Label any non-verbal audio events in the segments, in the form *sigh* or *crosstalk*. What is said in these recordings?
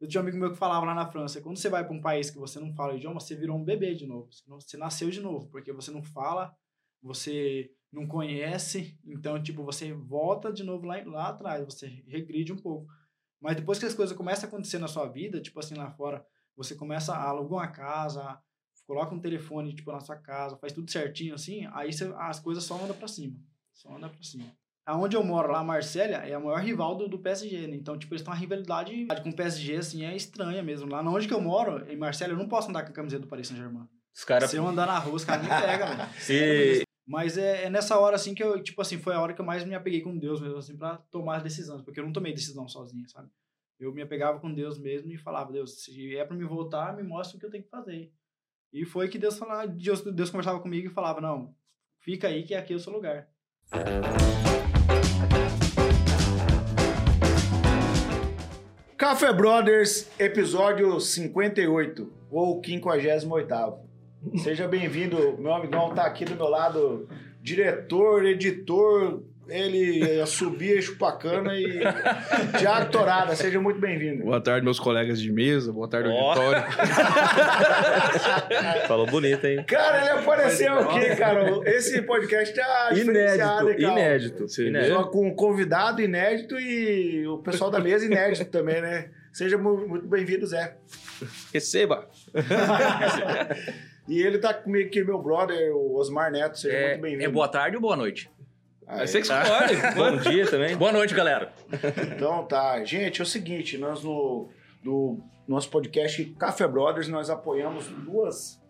Eu tinha um amigo meu que falava lá na França, quando você vai para um país que você não fala o idioma, você virou um bebê de novo. Você, nasceu de novo, porque você não fala, você não conhece, então, tipo, você volta de novo lá, lá atrás, você regride um pouco. Mas depois que as coisas começam a acontecer na sua vida, tipo assim, lá fora, você começa a alugar uma casa, coloca um telefone, tipo, na sua casa, faz tudo certinho, assim, aí você, as coisas só andam para cima. Só andam para cima. Aonde eu moro lá, Marsella, é a maior rival do, do PSG, né? Então, tipo, eles têm uma rivalidade com o PSG, assim, é estranha mesmo. Lá onde que eu moro, em Marsella, eu não posso andar com a camiseta do Paris Saint-Germain. Cara... Se eu andar na rua, os caras me *laughs* pegam, mano. E... Mas é, é, nessa hora, assim, que eu, tipo assim, foi a hora que eu mais me apeguei com Deus mesmo, assim, pra tomar as decisões. Porque eu não tomei decisão sozinho, sabe? Eu me apegava com Deus mesmo e falava, Deus, se é pra me voltar, me mostra o que eu tenho que fazer. E foi que Deus falava, Deus, Deus conversava comigo e falava, não, fica aí que aqui é o seu lugar. Café Brothers, episódio 58, ou 58. Seja bem-vindo, meu amigão tá aqui do meu lado, diretor, editor, ele subia chupacana e Tiago Torada, seja muito bem-vindo. Boa tarde, meus colegas de mesa, boa tarde, oh. auditório. *laughs* Falou bonito, hein? Cara, ele apareceu aqui, cara. Esse podcast tá inédito, inédito, inédito. Só com um convidado inédito e o pessoal da mesa inédito também, né? Seja muito bem-vindo, Zé. Receba! *laughs* e ele tá comigo aqui, meu brother, o Osmar Neto. Seja é, muito bem-vindo. É boa tarde ou boa noite? Ah, Você que escolhe. Bom dia também. Boa noite, galera. Então tá. Gente, é o seguinte, nós no do nosso podcast Café Brothers, nós apoiamos duas,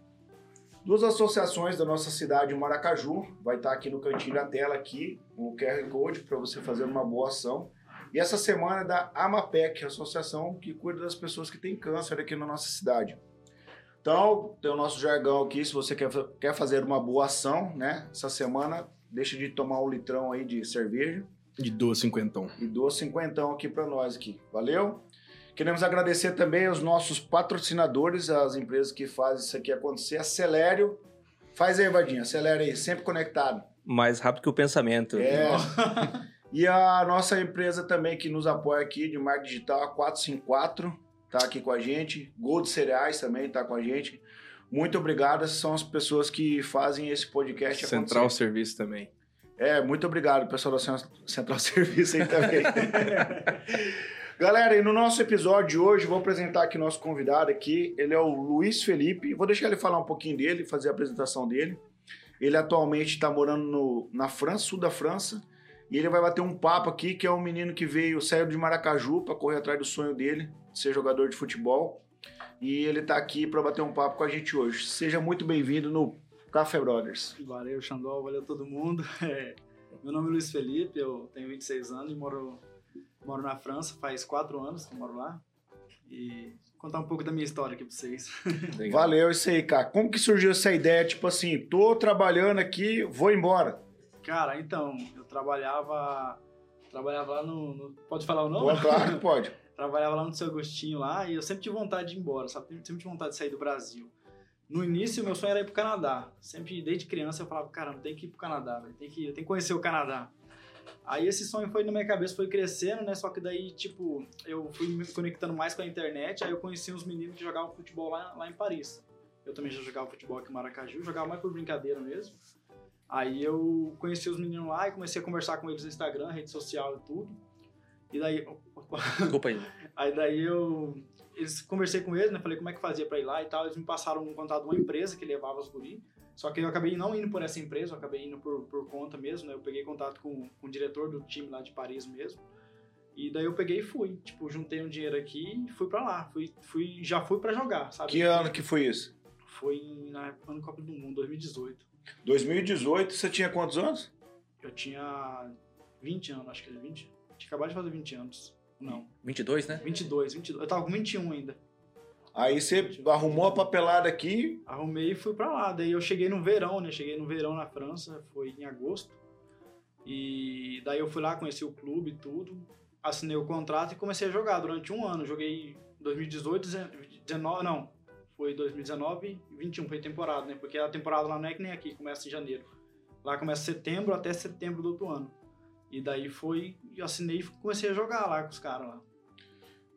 duas associações da nossa cidade, Maracaju. Vai estar aqui no cantinho da tela aqui, o QR Code para você fazer uma boa ação. E essa semana é da AMAPEC, a associação que cuida das pessoas que têm câncer aqui na nossa cidade. Então, tem o nosso jargão aqui, se você quer, quer fazer uma boa ação, né? Essa semana deixa de tomar um litrão aí de cerveja. E doa cinquentão. E doa cinquentão aqui para nós aqui. Valeu? Queremos agradecer também aos nossos patrocinadores, as empresas que fazem isso aqui acontecer. Acelério. Faz aí, Vadinho. Acelera aí. Sempre conectado. Mais rápido que o pensamento. É. *laughs* e a nossa empresa também que nos apoia aqui de marketing digital, a 454, tá aqui com a gente. Gold Cereais também tá com a gente. Muito obrigado, essas são as pessoas que fazem esse podcast Central acontecer. Serviço também. É, muito obrigado, pessoal da Central *laughs* Serviço aí também. *laughs* Galera, e no nosso episódio de hoje, vou apresentar aqui nosso convidado aqui. Ele é o Luiz Felipe. Vou deixar ele falar um pouquinho dele, fazer a apresentação dele. Ele atualmente está morando no, na França, sul da França. E ele vai bater um papo aqui, que é um menino que veio, saiu de Maracaju para correr atrás do sonho dele, de ser jogador de futebol e ele está aqui para bater um papo com a gente hoje. Seja muito bem-vindo no Café Brothers. Valeu, Xandol, valeu todo mundo. *laughs* É, meu nome é Luiz Felipe, eu tenho 26 anos e moro, moro na França, faz 4 anos que eu moro lá. E vou contar um pouco da minha história aqui para vocês. *laughs* Valeu, isso aí, cara. Como que surgiu essa ideia, tipo assim, tô trabalhando aqui, vou embora? Cara, então, eu trabalhava trabalhava lá no, no... Pode falar o nome? Claro que *laughs* pode. Trabalhava lá no seu Agostinho lá e eu sempre tive vontade de ir embora, sabe? Sempre tive vontade de sair do Brasil. No início, meu sonho era ir pro Canadá. Sempre, desde criança, eu falava, cara, não tem que ir pro Canadá, velho. Tem que, tenho que conhecer o Canadá. Aí esse sonho foi na minha cabeça, foi crescendo, né? Só que daí, tipo, eu fui me conectando mais com a internet, aí eu conheci uns meninos que jogavam futebol lá, lá em Paris. Eu também já jogava futebol aqui em Maracaju, jogava mais por brincadeira mesmo. Aí eu conheci os meninos lá e comecei a conversar com eles no Instagram, rede social e tudo. E daí. Desculpa aí. *laughs* aí daí eu. Eles, conversei com eles, né? Falei como é que fazia pra ir lá e tal. Eles me passaram um contato de uma empresa que levava os guri. Só que eu acabei não indo por essa empresa, eu acabei indo por, por conta mesmo, né? Eu peguei contato com, com o diretor do time lá de Paris mesmo. E daí eu peguei e fui. Tipo, juntei um dinheiro aqui e fui pra lá. Fui, fui, já fui pra jogar, sabe? Que ano que foi isso? Foi na Copa do Mundo, 2018. 2018, você tinha quantos anos? Eu tinha 20 anos, acho que era 20. Tinha acabado de fazer 20 anos. Não. 22, né? 22, 22. Eu tava com 21 ainda. Aí você 21. arrumou a papelada aqui? Arrumei e fui pra lá. Daí eu cheguei no verão, né? Cheguei no verão na França, foi em agosto. E daí eu fui lá, conheci o clube e tudo. Assinei o contrato e comecei a jogar durante um ano. Joguei 2018, 19, não. Foi 2019 e 21, foi temporada, né? Porque a temporada lá não é que nem aqui, começa em janeiro. Lá começa setembro até setembro do outro ano. E daí foi, assinei e comecei a jogar lá com os caras lá.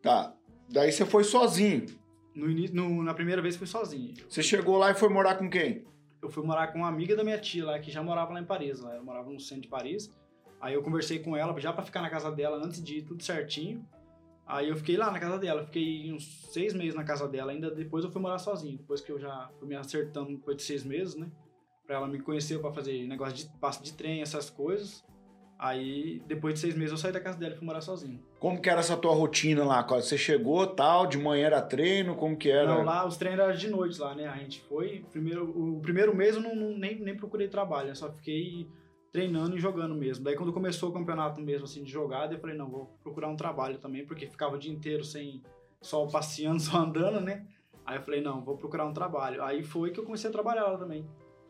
Tá. Daí você foi sozinho. No, início- no- na primeira vez fui sozinho. Você chegou lá e foi morar com quem? Eu fui morar com uma amiga da minha tia lá, que já morava lá em Paris. Lá. Eu morava no centro de Paris. Aí eu conversei com ela já pra ficar na casa dela antes de ir tudo certinho. Aí eu fiquei lá na casa dela. Fiquei uns seis meses na casa dela. Ainda depois eu fui morar sozinho. Depois que eu já fui me acertando depois de seis meses, né? Pra ela me conhecer pra fazer negócio de passe de trem, essas coisas. Aí depois de seis meses eu saí da casa dela e fui morar sozinho. Como que era essa tua rotina lá? Quando Você chegou, tal, de manhã era treino, como que era? Não, lá os treinos eram de noite lá, né? A gente foi. Primeiro, o primeiro mês eu não, não- nem, nem procurei trabalho, eu só fiquei treinando e jogando mesmo. Daí quando começou o campeonato mesmo, assim, de jogada, eu falei, não, vou procurar um trabalho também, porque ficava o dia inteiro sem só *laughs* passeando, só andando, né? Aí eu falei, não, vou procurar um trabalho. Aí foi que eu comecei a trabalhar lá também.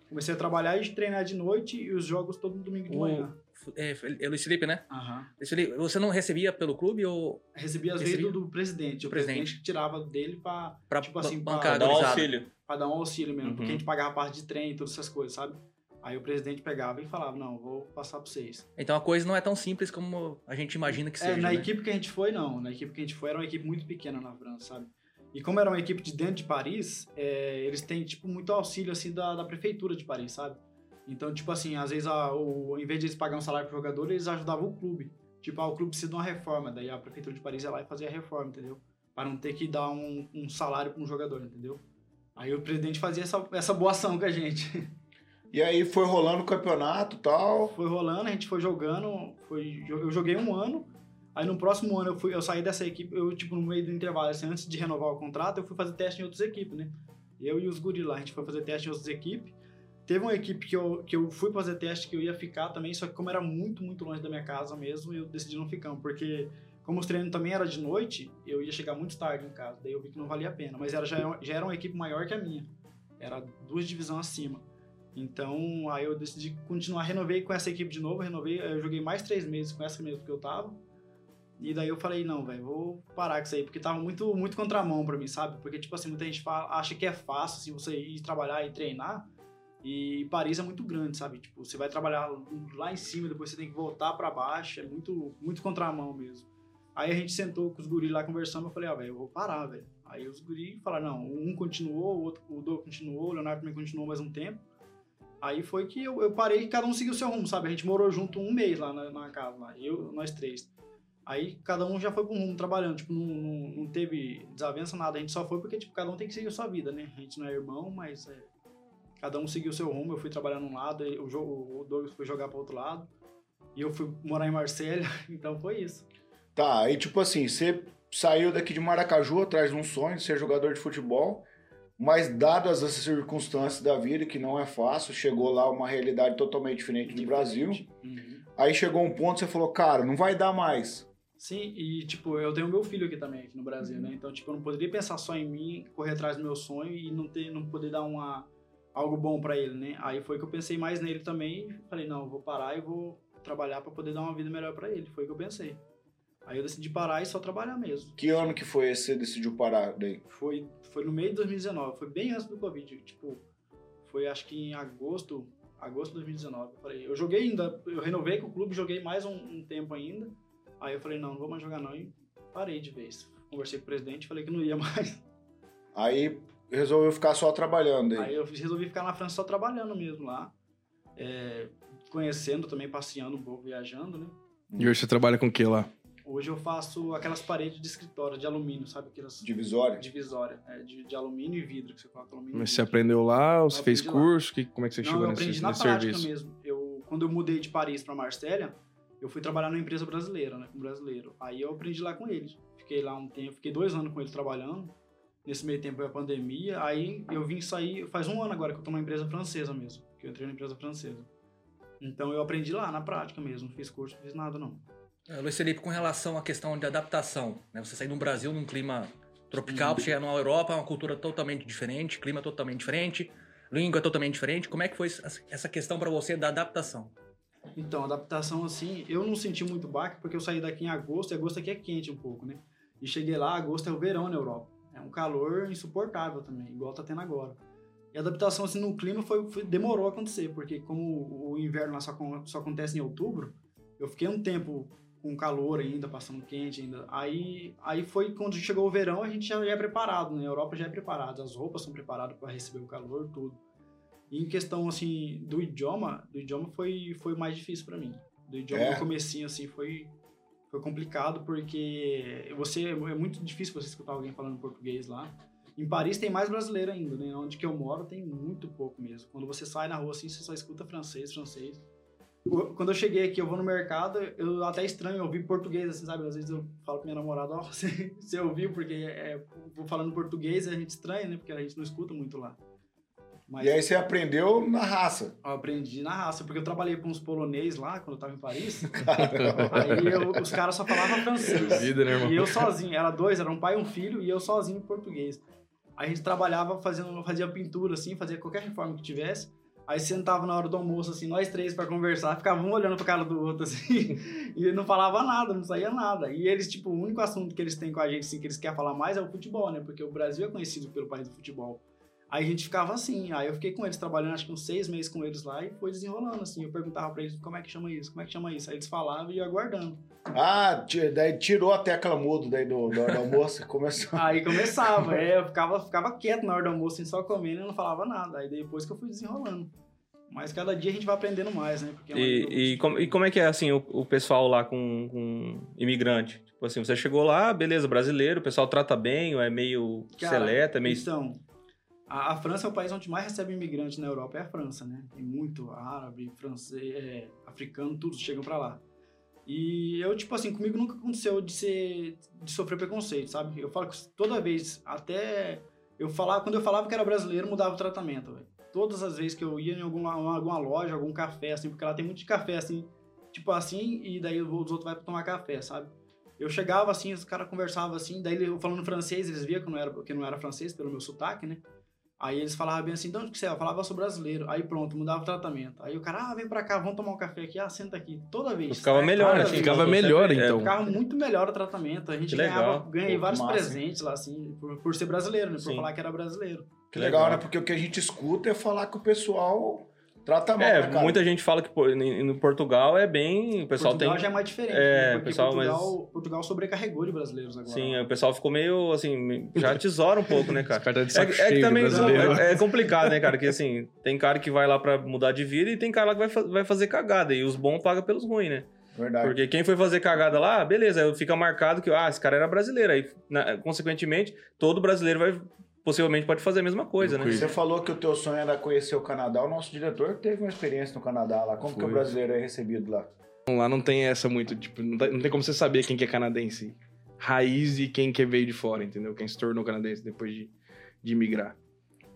Comecei a trabalhar e treinar de noite e os jogos todo domingo de O- manhã. É, é Luiz Felipe, né? Aham. Luiz Felipe, você não recebia pelo clube ou Recebia às vezes do, do presidente. O Presidente. presidente tirava dele pra, pra Tipo assim, bancar pra a dar um auxílio. pra dar um auxílio mesmo, Uhum. porque a gente pagava parte de trem e todas essas coisas, sabe? Aí o presidente pegava e falava, não, vou passar pra vocês. Então a coisa não é tão simples como a gente imagina que É, seja. na né? equipe que a gente foi, não. Na equipe que a gente foi, era uma equipe muito pequena na França, sabe? E como era uma equipe de dentro de Paris, é, eles têm, tipo, muito auxílio, assim, da, da prefeitura de Paris, sabe? Então, tipo assim, às vezes, a, o, em vez de eles pagarem um salário pro jogador, eles ajudavam o clube. Tipo, ah, o clube precisa de uma reforma, daí a prefeitura de Paris ia lá e fazia a reforma, entendeu? Para não ter que dar um, um salário para um jogador, entendeu? Aí o presidente fazia essa, essa boa ação com a gente. *laughs* E aí foi rolando o campeonato e tal. Foi rolando, a gente foi jogando, foi, eu joguei um ano, aí no próximo ano eu, fui, eu saí dessa equipe, eu, tipo, no meio do intervalo, assim, antes de renovar o contrato, eu fui fazer teste em outras equipes, né? Eu e os guris lá, a gente foi fazer teste em outras equipes. Teve uma equipe que eu, que eu fui fazer teste que eu ia ficar também, só que como era muito, muito longe da minha casa mesmo, eu decidi não ficar, porque como os treinos também era de noite, eu ia chegar muito tarde em casa, daí eu vi que não valia a pena, mas era, já, já era uma equipe maior que a minha, era duas divisões acima. Então, aí eu decidi continuar, renovei com essa equipe de novo, renovei, eu joguei mais três meses com essa mesmo que eu tava. E daí eu falei, não, velho, vou parar com isso aí, porque tava muito, muito contramão pra mim, sabe? Porque, tipo assim, muita gente fala, acha que é fácil, assim, você ir trabalhar e treinar, e Paris é muito grande, sabe? Tipo, você vai trabalhar lá em cima, depois você tem que voltar pra baixo, é muito, muito contramão mesmo. Aí a gente sentou com os guris lá conversando, eu falei, ah, velho, eu vou parar, velho. Aí os guris falaram, não, um continuou, o outro, o continuou, o Leonardo também continuou mais um tempo. Aí foi que eu, eu parei e cada um seguiu o seu rumo, sabe? A gente morou junto um mês lá na, na casa, lá, eu, nós três. Aí cada um já foi um rumo trabalhando, tipo, não, não, não teve desavença, nada. A gente só foi porque, tipo, cada um tem que seguir a sua vida, né? A gente não é irmão, mas é, cada um seguiu o seu rumo. Eu fui trabalhar num lado, o, jogo, o Douglas foi jogar pro outro lado. E eu fui morar em Marselha, *laughs* então foi isso. Tá, aí tipo assim, você saiu daqui de Maracaju atrás de um sonho de ser jogador de futebol, mas dadas as circunstâncias da vida, que não é fácil, chegou lá uma realidade totalmente diferente do Brasil. Uhum. Aí chegou um ponto que você falou, cara, não vai dar mais. Sim, e tipo, eu tenho meu filho aqui também, aqui no Brasil, né? Então, tipo, eu não poderia pensar só em mim, correr atrás do meu sonho e não ter, não poder dar uma algo bom pra ele, né? Aí foi que eu pensei mais nele também, e falei, não, eu vou parar e vou trabalhar pra poder dar uma vida melhor pra ele. Foi o que eu pensei. Aí eu decidi parar e só trabalhar mesmo. Que ano que foi esse que você decidiu parar daí? Foi foi no meio de 2019, foi bem antes do Covid, tipo, foi acho que em agosto, agosto de 2019. Eu falei, eu joguei ainda, eu renovei com o clube, joguei mais um, um tempo ainda. Aí eu falei, não, não vou mais jogar não e parei de vez. Conversei com o presidente, falei que não ia *laughs* mais. Aí resolveu ficar só trabalhando aí. Aí eu resolvi ficar na França só trabalhando mesmo lá. É, conhecendo também, passeando um pouco, viajando, né? E hoje você trabalha com o que lá? Hoje eu faço aquelas paredes de escritório de alumínio, sabe? Aquelas Divisória. divisória, é, de, de alumínio e vidro, que você coloca alumínio Mas você aprendeu lá ou você Eu fez lá. curso? Que, como é que você Não, chegou eu nesse, aprendi na prática serviço? mesmo. Eu, quando eu mudei de Paris para Marsella, eu fui trabalhar numa empresa brasileira, né, com um brasileiro. Aí eu aprendi lá com ele. Fiquei lá um tempo, fiquei dois anos com ele trabalhando. Nesse meio tempo veio a pandemia. Aí eu vim sair, faz um ano agora que eu tô numa empresa francesa mesmo, que eu entrei na empresa francesa. Então eu aprendi lá, na prática mesmo. Não fiz curso, não fiz nada não. É, Luiz Felipe, com relação à questão de adaptação, né? Você sair do Brasil num clima tropical, pra chegar na Europa, é uma cultura totalmente diferente, clima totalmente diferente, língua totalmente diferente. Como é que foi essa- questão pra você da adaptação? Então, adaptação assim, eu não senti muito baque porque eu saí daqui em agosto, e agosto aqui é quente um pouco, né? E cheguei lá, agosto é o verão na Europa. É um calor insuportável também, igual tá tendo agora. E a adaptação assim no clima foi, foi- demorou a acontecer, porque como o inverno lá só, só acontece em outubro, eu fiquei um tempo com calor ainda, passando quente ainda. Aí, aí foi quando chegou o verão, a gente já, já é preparado, né? A Europa já é preparada, as roupas são preparadas para receber o calor, tudo. E em questão, assim, do idioma, do idioma foi, foi mais difícil para mim. Do idioma É? no comecinho, assim, foi, foi complicado, porque você, é muito difícil você escutar alguém falando português lá. Em Paris tem mais brasileiro ainda, né? Onde que eu moro tem muito pouco mesmo. Quando você sai na rua, assim, você só escuta francês, francês. Quando eu cheguei aqui, eu vou no mercado, eu até estranho ouvir português, assim, sabe? Às vezes eu falo pra minha namorada, ó, *laughs* você, você ouviu, porque é, vou falando português a gente estranha, né? Porque a gente não escuta muito lá. Mas E aí você aprendeu na raça. eu aprendi na raça, porque eu trabalhei com uns polonês lá, quando eu tava em Paris. *laughs* aí eu- os caras só falavam francês. Vida, né, irmão? E eu sozinho, era dois, era um pai e um filho, e eu sozinho em português. Aí a gente trabalhava fazendo, fazia pintura, assim, fazia qualquer reforma que tivesse. Aí sentava na hora do almoço, assim, nós três pra conversar, ficava um olhando pra cara do outro, assim, *laughs* e não falava nada, não saía nada. E eles, tipo, o único assunto que eles têm com a gente, assim, que eles querem falar mais é o futebol, né? Porque o Brasil é conhecido pelo país do futebol. Aí a gente ficava assim, aí eu fiquei com eles, trabalhando acho que uns seis meses com eles lá, e foi desenrolando, assim. Eu perguntava pra eles, como é que chama isso, como é que chama isso? Aí eles falavam e eu aguardando. Ah, daí tirou a tecla mudo daí do, do, do almoço e começou. *laughs* Aí começava, é, eu ficava, ficava quieto na hora do almoço, assim, só comendo e não falava nada. Aí depois que eu fui desenrolando. Mas cada dia a gente vai aprendendo mais, né? Porque é E, e, como, e como é que é, assim, o, o pessoal lá com, com imigrante? Tipo assim, você chegou lá, beleza, brasileiro, o pessoal trata bem, ou é meio Cara, seleta, é meio... Então, a, a França é o país onde mais recebe imigrante na Europa, é a França, né? Tem muito árabe, francês, é, africano, todos chegam pra lá. E eu, tipo assim, comigo nunca aconteceu de ser, de sofrer preconceito, sabe? Eu falo que toda vez, até eu falava, quando eu falava que era brasileiro, mudava o tratamento, velho. Todas as vezes que eu ia em alguma, alguma loja, algum café, assim, porque lá tem muito de café, assim, tipo assim, e daí os outros vão tomar café, sabe? Eu chegava assim, os caras conversavam assim, daí eu falando francês, eles viam que não era, que eu não era francês pelo meu sotaque, né? Aí eles falavam bem assim, de onde que você é? Eu falava, eu sou brasileiro. Aí pronto, mudava o tratamento. Aí o cara, ah, vem pra cá, vamos tomar um café aqui. Ah, senta aqui. Toda vez. Ficava sabe? melhor, vez. ficava você- melhor, então. Ficava muito melhor o tratamento. A gente Que ganhava, legal. ganhei Pô, vários massa, hein? presentes lá, assim, por, por ser brasileiro, né? Por Sim. falar que era brasileiro. Que legal, né? Porque o que a gente escuta é falar que o pessoal trata mal, É, né, cara? muita gente fala que pô, no Portugal é bem. O pessoal Portugal tem. já é mais diferente. É, né? Porque pessoal, Portugal, Portugal sobrecarregou de brasileiros agora. Sim, o pessoal ficou meio assim, já tesoura um pouco, né, cara? caras tá de É, saco é cheio que também é, é complicado, né, cara? Que assim, tem cara que vai lá pra mudar de vida e tem cara lá que vai, fa- vai fazer cagada. E os bons pagam pelos ruins, né? Verdade. Porque quem foi fazer cagada lá, beleza, fica marcado que, ah, esse cara era brasileiro. Aí, na- consequentemente, todo brasileiro vai, possivelmente, pode fazer a mesma coisa, né? Você falou que o teu sonho era conhecer o Canadá. O nosso diretor teve uma experiência no Canadá lá. Como que o Foi. brasileiro é recebido lá? Lá não tem essa muito, tipo, não, tá- não tem como você saber quem que é canadense raiz e quem que veio de fora, entendeu? Quem se tornou canadense depois de, de imigrar.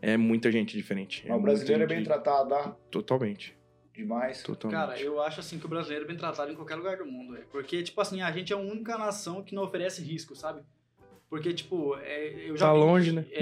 É muita gente diferente. Mas o brasileiro é bem tratado lá Totalmente. demais. Totalmente. Cara, eu acho assim que o brasileiro é bem tratado em qualquer lugar do mundo, velho. Porque, tipo assim, a gente é a única nação que não oferece risco, sabe? Porque, tipo, é, eu já Tá vi- longe, né? É,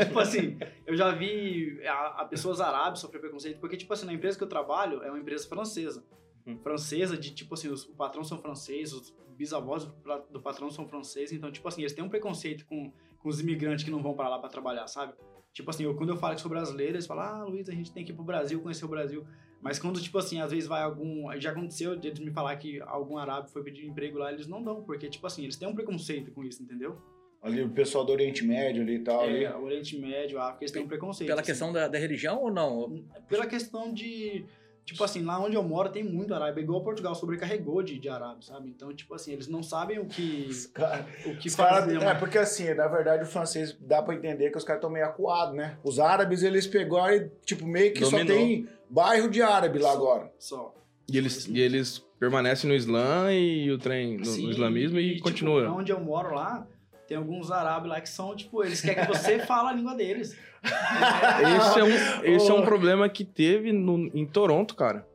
é, *laughs* tipo assim, eu já vi a, a pessoas árabes sofrer preconceito, porque, tipo assim, na empresa que eu trabalho é uma empresa francesa. Hum. Francesa, de tipo assim, os, o patrão são franceses, os bisavós do, do patrão são franceses, então, tipo assim, eles têm um preconceito com, com os imigrantes que não vão pra lá pra trabalhar, sabe? Tipo assim, eu, quando eu falo que sou brasileiro, eles falam, ah, Luiz, a gente tem que ir pro Brasil, conhecer o Brasil. Mas quando, tipo assim, às vezes vai algum. Já aconteceu de eles me falar que algum árabe foi pedir emprego lá, eles não dão, porque, tipo assim, eles têm um preconceito com isso, entendeu? Ali o pessoal do Oriente Médio ali e tal. ali. É, o Oriente Médio, a África, eles têm um preconceito. Pela assim. questão da, da religião ou não? Pela questão de. Tipo assim, lá onde eu moro tem muito árabe. É igual Portugal sobrecarregou de, de árabe, sabe? Então, tipo assim, eles não sabem o que, *laughs* Os caras. o que Os cara, fazer. é, mas- porque assim, na verdade, o francês dá pra entender que os caras estão meio acuados, né? Os árabes, eles pegaram e, tipo, meio que só Dominou. tem bairro de árabe lá agora. Só. E eles, e eles permanecem no Islã e o trem no, Sim, no islamismo e, tipo, continua. onde eu moro lá, tem alguns árabes lá que são, tipo, eles querem que você *laughs* fale a língua deles. Esse é um, *laughs* esse é um problema que teve no- em Toronto, cara.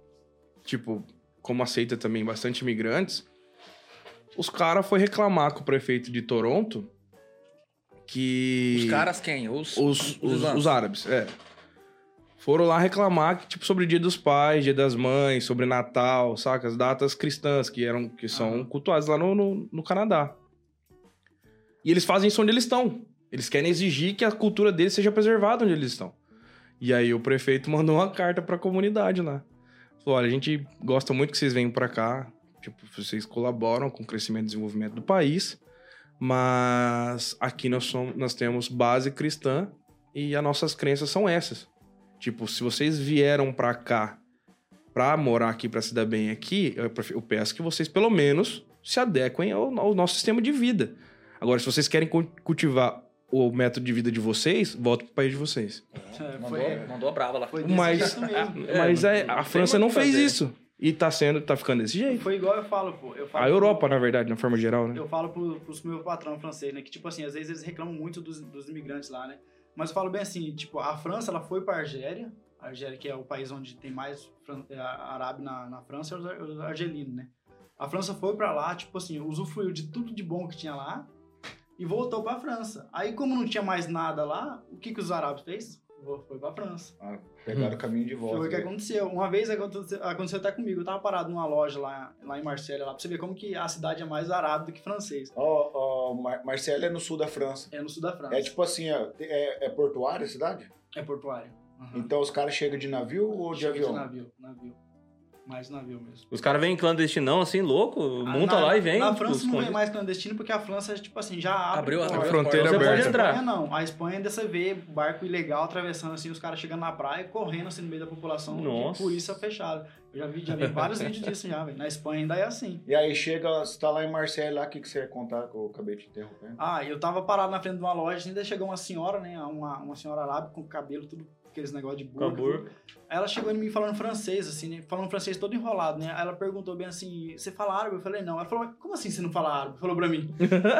Tipo, como aceita também bastante imigrantes, os caras foi reclamar com o prefeito de Toronto que... Os caras quem? Os, Os, os, os árabes, é. Foram lá reclamar que, tipo, sobre o dia dos pais, dia das mães, sobre Natal, saca? As datas cristãs que, eram, que são Aham. cultuadas lá no, no, no Canadá. E eles fazem isso onde eles estão. Eles querem exigir que a cultura deles seja preservada onde eles estão. E aí o prefeito *laughs* mandou uma carta pra comunidade lá. Falou, olha, a gente gosta muito que vocês venham pra cá. Tipo, vocês colaboram com o crescimento e desenvolvimento do país, mas aqui nós, somos, nós temos base cristã e as nossas crenças são essas. Tipo, se vocês vieram pra cá pra morar aqui, pra se dar bem aqui, eu peço que vocês pelo menos se adequem ao, ao nosso sistema de vida. Agora, se vocês querem cu- cultivar o método de vida de vocês, volta pro país de vocês. É, Mandou, foi, mandou a brava lá. foi Mas, mesmo. É, mas é, não a França não fez fazer. isso. E tá sendo, tá ficando desse jeito. Foi igual eu falo, pô. Eu falo A Europa, na verdade, na forma geral, né? Eu falo pro, pros meus patrão francês, né? Que, tipo assim, às vezes eles reclamam muito dos, dos imigrantes lá, né? Mas eu falo bem assim, tipo, a França, ela foi pra Argélia. A Argélia, que é o país onde tem mais fran- é, árabe na, na França, é os argelinos, né? A França foi pra lá, tipo assim, usufruiu de tudo de bom que tinha lá e voltou pra França. Aí, como não tinha mais nada lá, o que que os árabes fez? Foi pra França. Ah, pegaram o caminho de volta. Foi o que aconteceu. Uma vez aconteceu, aconteceu até comigo. Eu tava parado numa loja lá, lá em Marselha, lá pra você ver como que a cidade é mais árabe do que francês. Ó, ó, Mar Marcelo é no sul da França. É no sul da França. É tipo assim, é, é, é portuária a cidade? É portuário. Uhum. Então os caras chegam de navio ou de Chega avião? De navio, navio. Mais navio mesmo. Os caras vêm clandestinão, assim, louco, monta Ah, na, lá e vem. Na França não é mais clandestino porque a França, tipo assim, já abre Abriu, porta. abriu A fronteira aberta. pode A entrar. Espanha não. A Espanha dessa vê barco ilegal atravessando assim, os caras chegando na praia e correndo assim no meio da população. Nossa. De polícia fechada. Eu já vi, já vi vários *laughs* vídeos disso já, velho. Na Espanha ainda é assim. E aí chega, você tá lá em Marseille, lá, o que, que você ia contar que eu acabei te interrompendo? Ah, eu tava parado na frente de uma loja, assim, ainda chegou uma senhora, né? Uma, uma senhora árabe com cabelo, tudo aqueles negócios de. Cabur. Aí ela chegou em mim falando francês, assim, né? Falando francês todo enrolado, né? Aí ela perguntou bem assim, você fala árabe? Eu falei, não. Ela falou, como assim você não fala árabe? Falou pra mim.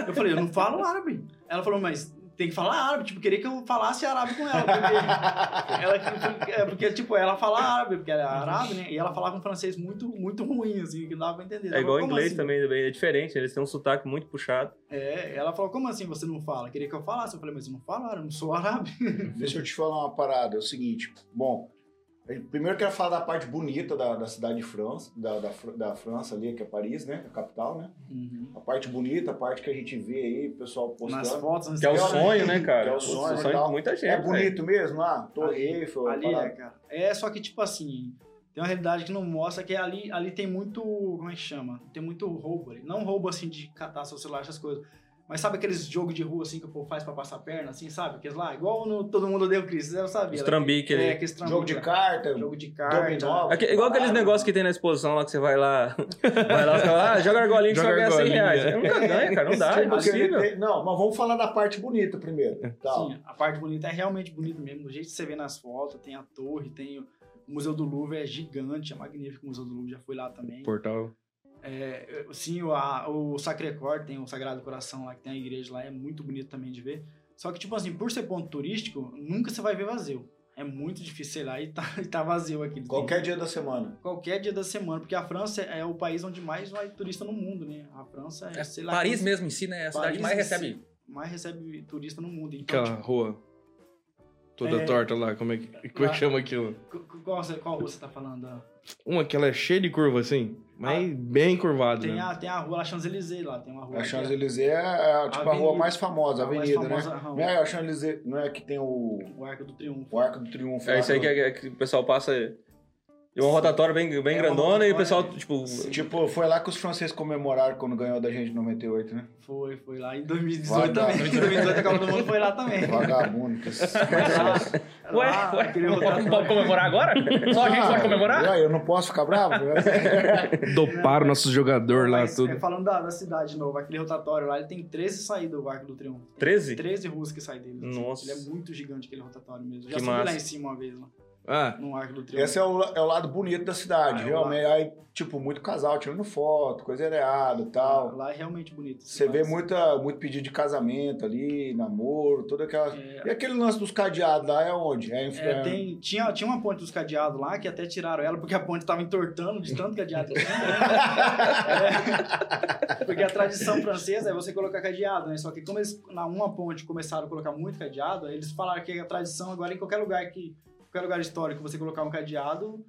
Eu falei, eu não falo árabe. Ela falou, mas tem que falar árabe. Tipo, queria que eu falasse árabe com ela. Porque, *laughs* ela, é, porque tipo, ela fala árabe, porque ela é árabe, né? E ela falava um francês muito, muito ruim, assim, que não dava pra entender. Ela É igual falou, o "Como inglês assim?" também, é diferente, eles têm um sotaque muito puxado. É, ela falou, como assim você não fala? Queria que eu falasse. Eu falei, mas eu não falo árabe, eu não sou árabe. Deixa eu te falar uma parada, é o seguinte. Bom, eu primeiro quero falar da parte bonita da, da cidade de França, da, da, da França ali, que é Paris, né? A capital, né? A parte bonita, a parte que a gente vê aí, o pessoal postando. Nas fotos, nos Que é o sonho, né, cara? Que é o sonho e de tal. muita gente. É bonito mesmo lá? Torre Ali- Eiffel, Ali é, cara. É, só que, tipo assim, tem uma realidade que não mostra que ali, ali tem muito. Como é que chama? Tem muito roubo ali. Não roubo assim de catar seu celular, essas coisas. Mas sabe aqueles jogos de rua assim que o povo faz pra passar a perna, assim, sabe? Aqueles lá, igual no Todo Mundo Odeia o Chris, você sabia. Os né? trambique ali. É, aqueles trambique. Jogo de carta, Jogo de carta. dominó. Igual aqueles negócios que tem na exposição lá que você vai lá. *laughs* Vai lá, você fala, ah, joga argolinha que você Joga vai ganhar 100 argolinha. reais. Nunca ganha, cara, não dá, é impossível. Não, mas vamos falar da parte bonita primeiro. Tal. Sim, a parte bonita é realmente bonita mesmo. Do jeito que você vê nas fotos, tem a torre, tem o o Museu do Louvre, é gigante, é magnífico o Museu do Louvre, já fui lá também. Portal. É, sim, o, a- o Sacré-Cœur tem o Sagrado Coração lá, que tem a igreja lá, é muito bonito também de ver. Só que, tipo assim, por ser ponto turístico, nunca você vai ver vazio. É muito difícil, sei lá, e tá, *laughs* e tá vazio aqui. Qualquer dia da semana. Qualquer dia da semana, porque a França é o país onde mais vai turista no mundo, né? A França é, É, sei lá... Paris mesmo em si, né? É a cidade que mais Paris recebe. si, mais recebe turista no mundo. Então, Aquela rua toda É. torta lá, como é que, como é que chama aquilo? tipo, qual, qual rua você tá falando? Uma que ela é cheia de curva assim, mas bem curvada, Tem né? a, tem a rua lá Champs-Élysées lá, tem uma rua... A é- Champs-Élysées é, é, tipo a, Avenida. rua mais famosa, a a mais avenida, famosa, né? Não é a Champs-Élysées, não é que tem o, O Arco do Triunfo. o Arco do Triunfo. É isso aí que, é- que o pessoal passa. É uma rotatória bem, bem É grandona e o pessoal, né? tipo. Sim. Tipo, foi lá que os franceses comemoraram quando ganhou da gente em 98, né? Foi, foi lá em 2018 Vagabundo. também. Em 2018 a Copa do Mundo foi lá também. Vagabundo. Que Lá, Ué, lá, ué, pode, pode comemorar agora? Só a gente pode comemorar? Ah, eu não posso ficar bravo? *laughs* Doparam nossos jogadores lá, Mas, tudo. é, falando da, da cidade de novo, aquele rotatório lá, ele tem 13 saídas do Arco do Triunfo. 13? 13 ruas que saem dele. assim. Nossa. Ele é muito gigante aquele rotatório mesmo. Já Que subi lá em cima uma vez, lá, Ah, no Arco do Triunfo. Esse é o, é o lado bonito da cidade, Ah, é realmente. Aí, tipo, muito casal tirando foto, coisa areada e tal. Lá é realmente bonito. Você vê muita, muito pedido de casamento ali, namoro, toda aquela. é, E aquele lance dos cadeados lá é onde? É, em- É, é- tem, tinha, tinha uma ponte dos cadeados lá que até tiraram ela porque a ponte tava entortando de tanto cadeado tinha. É, porque a tradição francesa é você colocar cadeado, né? Só que como eles na uma ponte começaram a colocar muito cadeado, eles falaram que a tradição agora em qualquer lugar que qualquer lugar histórico você colocar um cadeado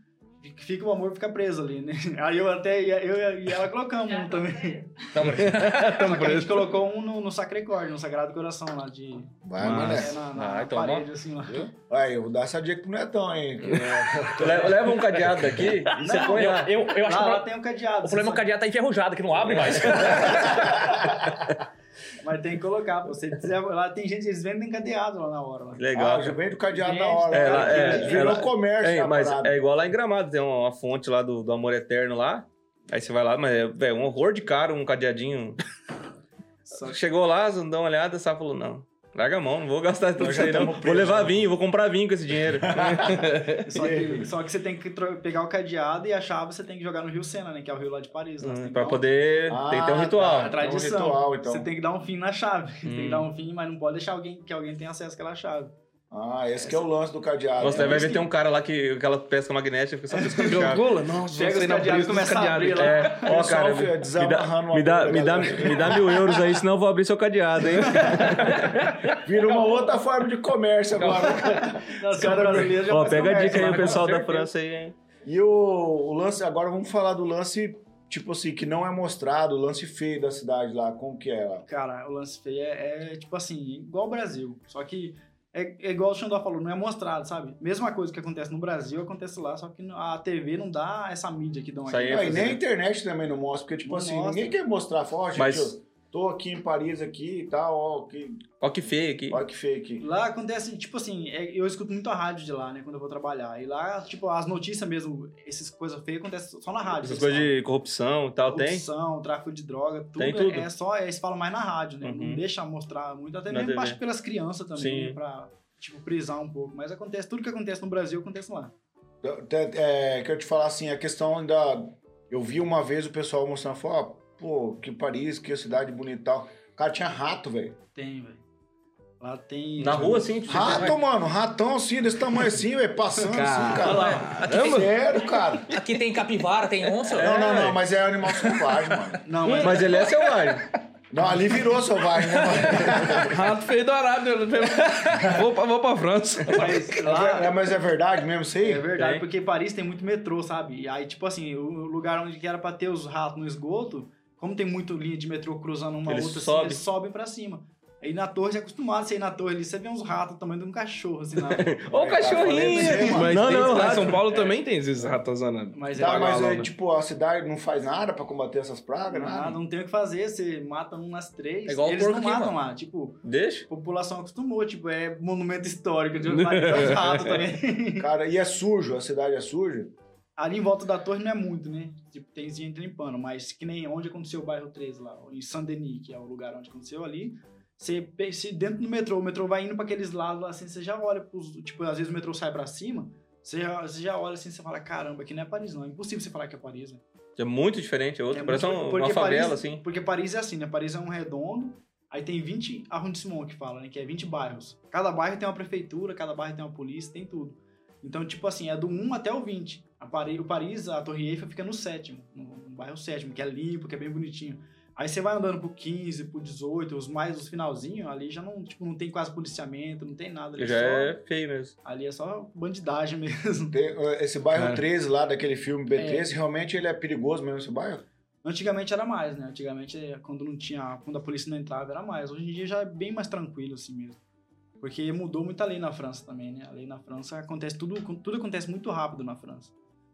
fica o amor fica preso ali, né? *laughs* Aí eu até, eu e ela colocamos um também. *laughs* Tamo- *laughs* Só que a gente preso. colocou um no, no Sacré Cor, no Sagrado Coração lá de... Vai, Mas- é, mané. na, na Ah, então parede, assim, lá. Aí, eu vou dar essa dica pro Netão, hein? que é- Le- Leva um cadeado daqui e você põe Eu, lá. eu, eu acho lá, que lá tem um cadeado. o problema é que o cadeado tá enferrujado, que não abre mais. Mas tem que colocar, pô. Você quiser, lá tem gente, eles vendem cadeado lá na hora. Lá. Legal. Ah, já vem do cadeado Gente, na hora. é, cara, lá- é, virou é, lá- comércio. É, mas parada. é igual lá em Gramado, tem uma, uma fonte lá do, do Amor Eterno lá. Aí você vai lá, mas é véio, um horror de caro, um cadeadinho. Só Chegou lá, dá uma olhada, sabe, falou, não, larga a mão, não vou gastar tudo isso aí não. tamo Vou preso, levar né? vinho, vou comprar vinho com esse dinheiro. *laughs* Só que, só que você tem que pegar o cadeado e a chave você tem que jogar no Rio Sena, né? Que é o rio lá de Paris. Que Hum, pra um- poder... Ah, tem que ter um tá. ritual. A Tem um tradição. ritual, então. Você tem que dar um fim na chave. *laughs* Tem que Hum. dar um fim, mas não pode deixar alguém, que alguém tenha acesso àquela chave. Ah, esse que é o lance do cadeado. Você né? vai ver, tem um cara lá que aquela pesca magnética fica só pescando chave. Jogou? Nossa, você os na brisa e começa a abrir lá. É, ó, Pessoal, cara, me dá, me, dá, uma me, dá, galera. me dá mil euros aí, senão eu vou abrir seu cadeado, hein? *laughs* Vira uma outra forma de comércio agora. Nossa, cara- brasileiro já Ó, pega a dica aí, lá, o pessoal da. França aí, hein? E o, o lance, agora vamos falar do lance, tipo assim, que não é mostrado, o lance feio da cidade lá, como que é lá? Cara, o lance feio é, é, tipo assim, igual o Brasil. Só que é, é igual o Xandó falou, não é mostrado, sabe? Mesma coisa que acontece no Brasil, acontece lá, só que a TV não dá essa mídia que dão Isso aí aqui. é nem a internet também não mostra, porque, tipo Não assim, mostra. ninguém quer mostrar, fala, ó, gente, Mas- eu tô aqui em Paris aqui e tal, ó, que, Ó que feio aqui. olha que feio aqui. Lá acontece, tipo assim, é- eu escuto muito a rádio de lá, né, quando eu vou trabalhar. E lá, tipo, as notícias mesmo, essas coisas feias acontecem só na rádio. Essas coisas falam. de corrupção e tal, tem? Corrupção, tráfico de droga, tudo, Tem tudo. É, só, eles falam mais na rádio, né? Uhum. Não deixa mostrar muito, até Na mesmo acho que pelas crianças também, Sim. né, pra, tipo, prisar um pouco. Mas acontece, tudo que acontece no Brasil acontece lá. É, quero te falar assim, a questão da. Eu vi uma vez o pessoal mostrando, falou, ó, pô, que Paris, que cidade bonita e tal. Cara, tinha rato, velho. Tem, velho. Lá tem. Na rua, assim? tipo, você vai- Rato, mano, ratão assim, desse tamanho assim, velho, passando assim, Olha cara. lá, aqui tem, Sério, cara. aqui tem capivara, tem onça. Não, não, velho. não, mas é animal selvagem, mano. Não, mas, Mas ele é selvagem. Não, ali virou selvagem, né, mano? Rato feio do Arábia. vou, pra, vou pra França. mas lá. É, mas é verdade mesmo isso aí? É verdade, Tem. porque Paris tem muito metrô, sabe? E aí, tipo assim, o lugar onde que era pra ter os ratos no esgoto, como tem muito linha de metrô cruzando uma Eles outra, sobem. assim, eles sobem pra cima. Aí na torre, você é acostumado a você ir na torre ali, você vê uns ratos tamanho de um cachorro, assim, lá. *laughs* Ô, É, cachorrinho! mano. Mas Não, não, lá em rato. São Paulo também tem esses ratazanas. Mas Tá, é, mas é, lá, né? tipo, a cidade não faz nada pra combater essas pragas, nada, nada? não tem o que fazer, você mata um nas três. É igual o eles porco não aqui, matam mano. lá, tipo, Deixa. a população acostumou, tipo, é monumento histórico de *laughs* ratos também. Cara, e é sujo, a cidade é suja? Ali em volta da torre não é muito, né? Tipo, tem gente limpando, mas que nem onde aconteceu o bairro 13 lá, em Saint-Denis, que é o lugar onde aconteceu ali. Você, se dentro do metrô, o metrô vai indo pra aqueles lados lá, assim, você já olha pros. Tipo, às vezes o metrô sai pra cima, você já, você já olha assim, você fala, caramba, aqui não é Paris, não. É impossível você falar que é Paris, né? É muito diferente. É outro. É Parece um- uma favela, Paris- assim. Porque Paris é assim, né? Paris é um redondo, aí tem 20 arrondissements que fala, né? Que é 20 bairros. Cada bairro tem uma prefeitura, cada bairro tem uma polícia, tem tudo. Então, tipo assim, é do 1 até o 20. A Paris, o Paris, a Torre Eiffel fica no sétimo, no, no bairro sétimo, que é limpo, que é bem bonitinho. Aí você vai andando pro 15, pro 18, os mais os finalzinhos, ali já não, tipo, não tem quase policiamento, não tem nada. Ali, Já só, é feio mesmo. ali é só bandidagem *laughs* mesmo. Tem, esse bairro Cara. 13 lá, daquele filme B13, É. realmente ele é perigoso mesmo, esse bairro? Antigamente era mais, né? Antigamente, quando não tinha. Quando a polícia não entrava, era mais. Hoje em dia já é bem mais tranquilo, assim mesmo. Porque mudou muita lei na França também, né? A lei na França acontece tudo, tudo acontece muito rápido na França.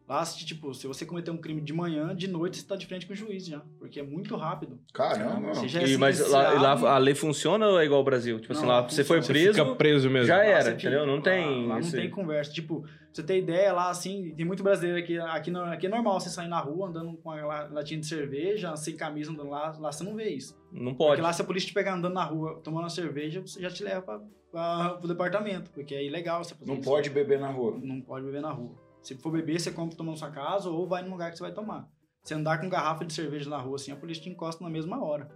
Lá, se, tipo, se você cometer um crime de manhã, de noite você tá de frente com o juiz já. Porque é muito rápido. Caramba. Você já é E, mas lá, lá a lei funciona ou é igual ao Brasil? Tipo assim, Não, lá lá você foi funciona. Você preso, fica preso mesmo. já Lá era, você entendeu? Não tem. Lá, lá não esse- tem conversa. Tipo, você ter ideia, lá assim, tem muito brasileiro aqui. Aqui, no- aqui é normal você sair na rua andando com a la- latinha de cerveja, sem camisa andando lá. Lá você não vê isso. Não Porque pode. lá, se a polícia te pegar andando na rua tomando uma cerveja, você já te leva pra, pra, pro departamento. Porque é ilegal você fazer Não isso. pode beber na rua. Não pode beber na rua. Se for beber, você compra tomando na sua casa ou vai num lugar que você vai tomar. Se andar com garrafa de cerveja na rua assim, a polícia te encosta na mesma hora.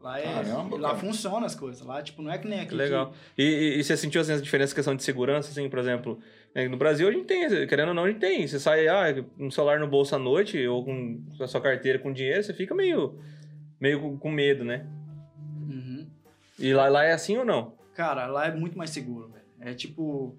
Lá é. Caramba, lá cara. funciona as coisas. Lá, tipo, não é que nem aqui. Que legal. E, e, e você sentiu assim, essa diferença em questão de segurança, assim, por exemplo? Né, No Brasil a gente tem, querendo ou não, a gente tem. Você sai, ah, um celular no bolso à noite, ou com a sua carteira com dinheiro, você fica meio, meio com, medo, né? Uhum. E lá, lá é assim ou não? Cara, lá é muito mais seguro, velho. É tipo.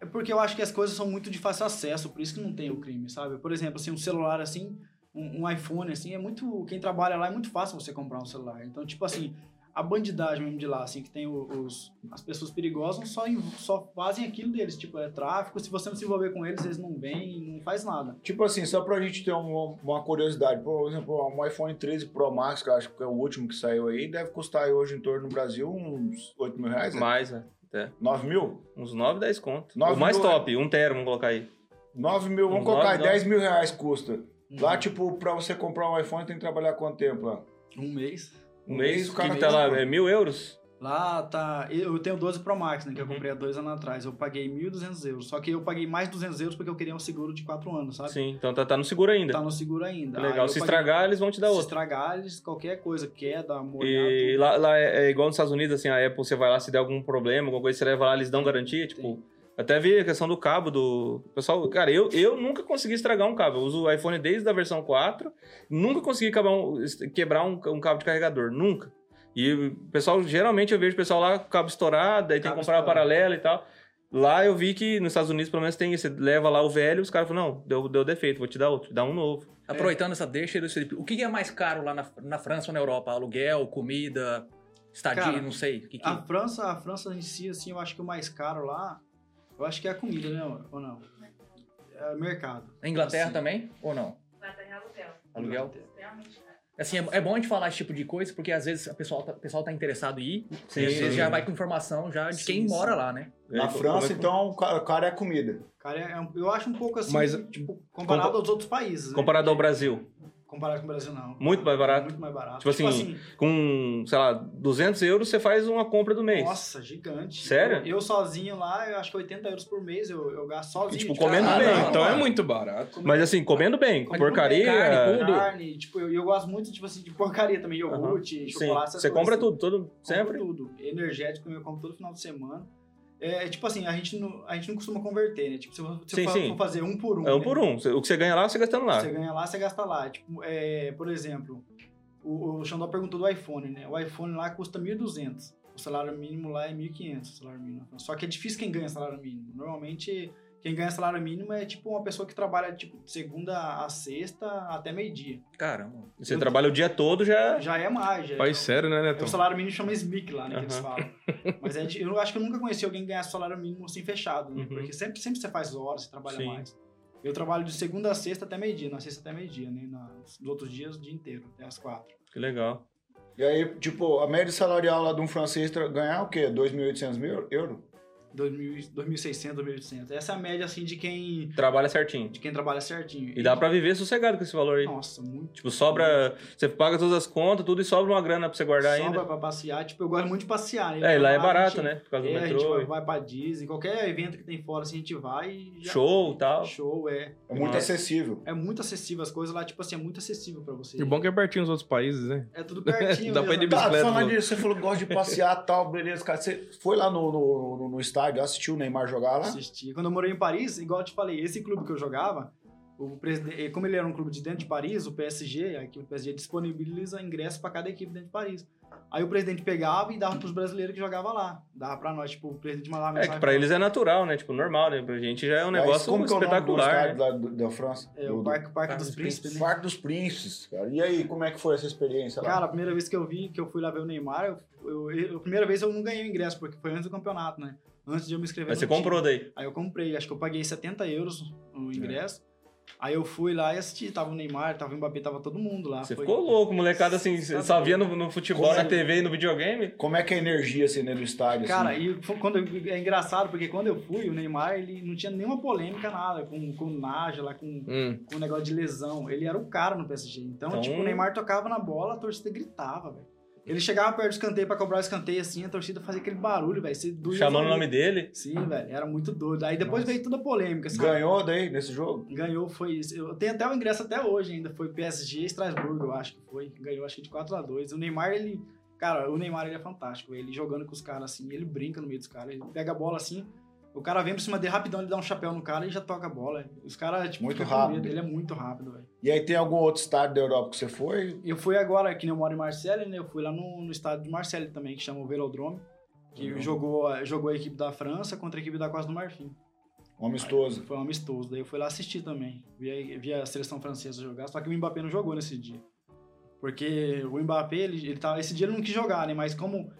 É porque eu acho que as coisas são muito de fácil acesso, por isso que não tem o crime, sabe? Por exemplo, assim, um celular assim, um, um iPhone assim, é muito. Quem trabalha lá é muito fácil você comprar um celular. Então, tipo assim, a bandidagem mesmo de lá, assim, que tem os, as pessoas perigosas só, em- só fazem aquilo deles, tipo, é tráfico, se você não se envolver com eles, eles não vêm, não faz nada. Tipo assim, só pra gente ter uma, uma curiosidade, por exemplo, um iPhone 13 Pro Max, que eu acho que é o último que saiu aí, deve custar aí hoje em torno no Brasil uns 8 mil reais, né? Mais, né? 9 mil? Uns 9, 10 conto. Nove o mais mil, top, um tero, vamos colocar aí. 9 mil, vamos Uns colocar aí, nove, 10 mil reais custa. Lá, Uhum. tipo, pra você comprar um iPhone tem que trabalhar quanto tempo lá? Um mês. Um mês, o cara que tá lá? É mil euros? Lá tá. Eu tenho 12 Pro Max, né? Que eu Uhum. comprei há dois anos atrás. Eu paguei 1.200 euros. Só que eu paguei mais 200 euros porque eu queria um seguro de 4 anos, sabe? Sim, então tá, tá no seguro ainda. Tá no seguro ainda. Legal. Se paguei- estragar, eles vão te dar Se outro. estragar, eles, qualquer coisa, queda, molhar, E lá, lá é, é igual nos Estados Unidos, assim, a Apple, você vai lá, se der algum problema, alguma coisa, você leva lá, eles dão garantia, tipo... Até vi a questão do cabo do... Pessoal, cara, eu, eu nunca consegui estragar um cabo. Eu uso o iPhone desde a versão 4, nunca consegui quebrar um, quebrar um, um cabo de carregador, nunca. E o pessoal, geralmente eu vejo o pessoal lá com o cabo estourado, aí tem que comprar uma estourado. paralela e tal. Lá eu vi que nos Estados Unidos, pelo menos, tem isso. Você leva lá o velho, os caras falam, não, deu, deu defeito, vou te dar outro, dá um novo. Aproveitando essa deixa, Luiz Felipe, o que que é mais caro lá na, na França ou na Europa? Aluguel, comida, estadia, Cara, não sei. O que que... A França, a França em si, assim, eu acho que o mais caro lá, eu acho que é a comida, né? Ou não? É mercado. Na Inglaterra Assim, também ou não? Inglaterra é aluguel. Aluguel? Extremamente caro. Assim, é, é bom a gente falar esse tipo de coisa, porque às vezes o pessoal tá, o pessoal tá interessado em ir, Sim, e já vai com informação já de Sim, quem sim. mora lá, né? Na como França, é que- então, o ca- o cara é comida. Cara, é um- eu acho um pouco assim, Mas- tipo, comparado aos outros países. né? Comparado ao Brasil. Comparado com o Brasil, não. Muito mais barato. Muito mais barato. Tipo assim, Com, sei lá, 200 euros você faz uma compra do mês. Nossa, gigante. Sério? Eu, eu sozinho lá, eu acho que 80 euros por mês eu, eu gasto sozinho. tipo, de comendo bem. não, então é muito barato. Mas assim, comendo bem, com porcaria. carne, tudo. Carne, tipo, eu, eu gosto muito, tipo assim, de porcaria também, iogurte, Sim, chocolate, essas você compra assim. tudo, tudo, Compro sempre. tudo. Energético eu compro todo final de semana. É, tipo assim, a gente não, a gente não costuma converter, né? Tipo, se você Sim, for, sim. for fazer um por um. É um né? por um. O que você ganha lá, você gastando lá. Você ganha lá, você gasta lá. Tipo, é, por exemplo, o, o Xandó perguntou do iPhone, né? O iPhone lá custa 1.200. O salário mínimo lá é 1.500, o salário mínimo. Só que é difícil quem ganha salário mínimo. Normalmente, quem ganha salário mínimo é tipo uma pessoa que trabalha tipo de segunda a sexta até meio-dia. Caramba. Você Eu- trabalha o dia todo, já. Já é mais, já é- Faz sério, né, é Netão? o salário mínimo chama SMIC lá, né, que eles falam. *laughs* Mas é de- eu acho que eu nunca conheci alguém que ganhasse salário mínimo assim fechado, né? Uhum. Porque sempre, sempre você faz horas, você trabalha Sim. mais. Eu trabalho de segunda a sexta até meio-dia, na sexta até meio-dia, né? Nos outros dias, o dia inteiro, até as quatro. Que legal. E aí, tipo, a média salarial lá de um francês ganhar o quê? 2.800 mil euros? 2.000, 2.600, 2.800. Essa é a média, assim, de quem, Trabalha certinho. de quem trabalha certinho. E dá pra viver sossegado com esse valor aí. Nossa, muito. Tipo, sobra. Você paga todas as contas, tudo e sobra uma grana pra você guardar Sobra ainda. pra passear. Tipo, eu gosto muito de passear. né? É, e lá é barato, gente- né? Por causa do É, a gente metrô. vai, vai pra Disney, qualquer evento que tem fora, assim, a gente vai e já... Show e tal. Show, é. É muito Nossa. acessível. É muito acessível as coisas lá, tipo assim, é muito acessível pra você. E bom que é pertinho dos outros países, né? É tudo pertinho. *laughs* Dá pra ir de mesmo. Tá, bicicleta, falando disso, você falou que gosta de passear e tal, beleza, cara. Você foi lá no, no, no- no estádio, assistiu o Neymar jogar lá? Assistia. Quando eu morei em Paris, igual eu te falei, esse clube que eu jogava, o presidente, como ele era um clube de dentro de Paris, o PSG, a equipe do PSG disponibiliza ingressos pra cada equipe dentro de Paris. Aí o presidente pegava e dava pros brasileiros que jogavam lá. Dava pra nós, tipo, o presidente mandava É que pra eles é natural, né? Tipo, normal, né? Pra gente já é um negócio como que é o nome do espetacular. né? do- da França? É, o do- Parque, Parque Parque dos dos Príncipes, né? Parque dos Príncipes, cara. E aí, como é que foi essa experiência lá? Cara, a primeira vez que eu vi, que eu fui lá ver o Neymar, eu, eu- eu- a primeira vez eu não ganhei o ingresso, porque foi antes do campeonato, né? Antes de eu me inscrever Mas você time. comprou daí. Aí eu comprei, acho que eu paguei 70 euros É. no ingresso. Aí eu fui lá e assisti, tava o Neymar, tava o Mbappé, tava todo mundo lá. Você Foi- ficou louco, molecada assim, Tá só via no, no futebol, Como na é- TV e no videogame. Como é que é a energia assim dentro do estádio? Cara, assim? e foi quando eu- é engraçado, porque quando eu fui, o Neymar, ele não tinha nenhuma polêmica, nada, com, com o Naja lá, com, Hum. com o negócio de lesão. Ele era o cara no PSG. Então, Então- tipo, o Neymar tocava na bola, a torcida gritava, velho. Ele chegava perto do escanteio pra cobrar o escanteio assim, a torcida fazia aquele barulho, velho. Chamando o nome dele. Sim, velho, era muito doido. Aí depois Nossa. veio toda a polêmica, sabe? Ganhou daí nesse jogo? Ganhou, foi isso. Eu tenho até o ingresso até hoje ainda. Foi PSG e Estrasburgo, eu acho que foi. Ganhou, acho que de 4 a 2 O Neymar, ele. Cara, o Neymar ele é fantástico. Ele jogando com os caras assim, ele brinca no meio dos caras. Ele pega a bola assim, o cara vem por cima dele rapidão, ele dá um chapéu no cara e já toca a bola. Os caras, tipo, Muito rápido. Ele é muito rápido, velho. E aí tem algum outro estádio da Europa que você foi? Eu fui agora, que nem eu moro em Marseille, né? Eu fui lá no, no estádio de Marseille também, que chama o Velodrome. Que Uhum. jogou, jogou a equipe da França contra a equipe da Costa do Marfim. Um amistoso. Foi um amistoso. Daí eu fui lá assistir também. Vi, a- vi a seleção francesa jogar, só que o Mbappé não jogou nesse dia. Porque o Mbappé, ele, ele tava, esse dia ele não quis jogar, né? Mas como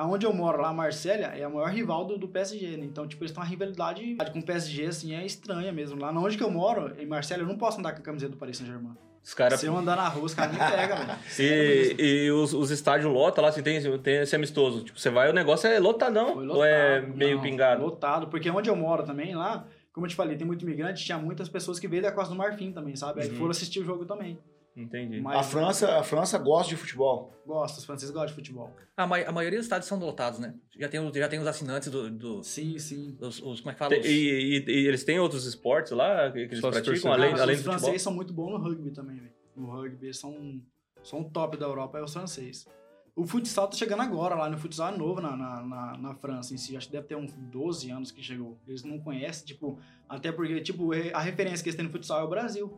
aonde eu moro, lá, Marsella, é a maior rival do, do PSG, né? Então, tipo, eles têm uma rivalidade com o PSG, assim, é estranha mesmo. Lá onde que eu moro, em Marsella, eu não posso andar com a camiseta do Paris Saint-Germain. Os caras. Se eu andar na rua, os caras me *laughs* pegam, velho. E, e os, os estádios lotam lá, assim, tem, tem esse amistoso. Tipo, você vai, o negócio é lotadão. Foi Ou é lotado. meio Não, pingado? Lotado, porque onde eu moro também, lá, como eu te falei, tem muito imigrante, tinha muitas pessoas que veio da Costa do Marfim também, sabe? Aí Uhum. foram assistir o jogo também. Entendi. Mas A França, a França gosta de futebol. Gosta, os franceses gostam de futebol. A, ma- a maioria dos estádios são lotados, né? Já tem, os- já tem os assinantes do, do- Sim, sim. dos, os, como é que fala? Tem- Os- e, e- e eles têm outros esportes lá que, que eles os praticam, além, Ah, além os do futebol? franceses são muito bons no rugby também, velho. No rugby, eles são, são o top da Europa, é os franceses. O futsal tá chegando agora lá, no futsal é novo na, na, na, na França em si. Acho que deve ter uns 12 anos que chegou. Eles não conhecem, tipo, até porque, tipo, a referência que eles têm no futsal é o Brasil.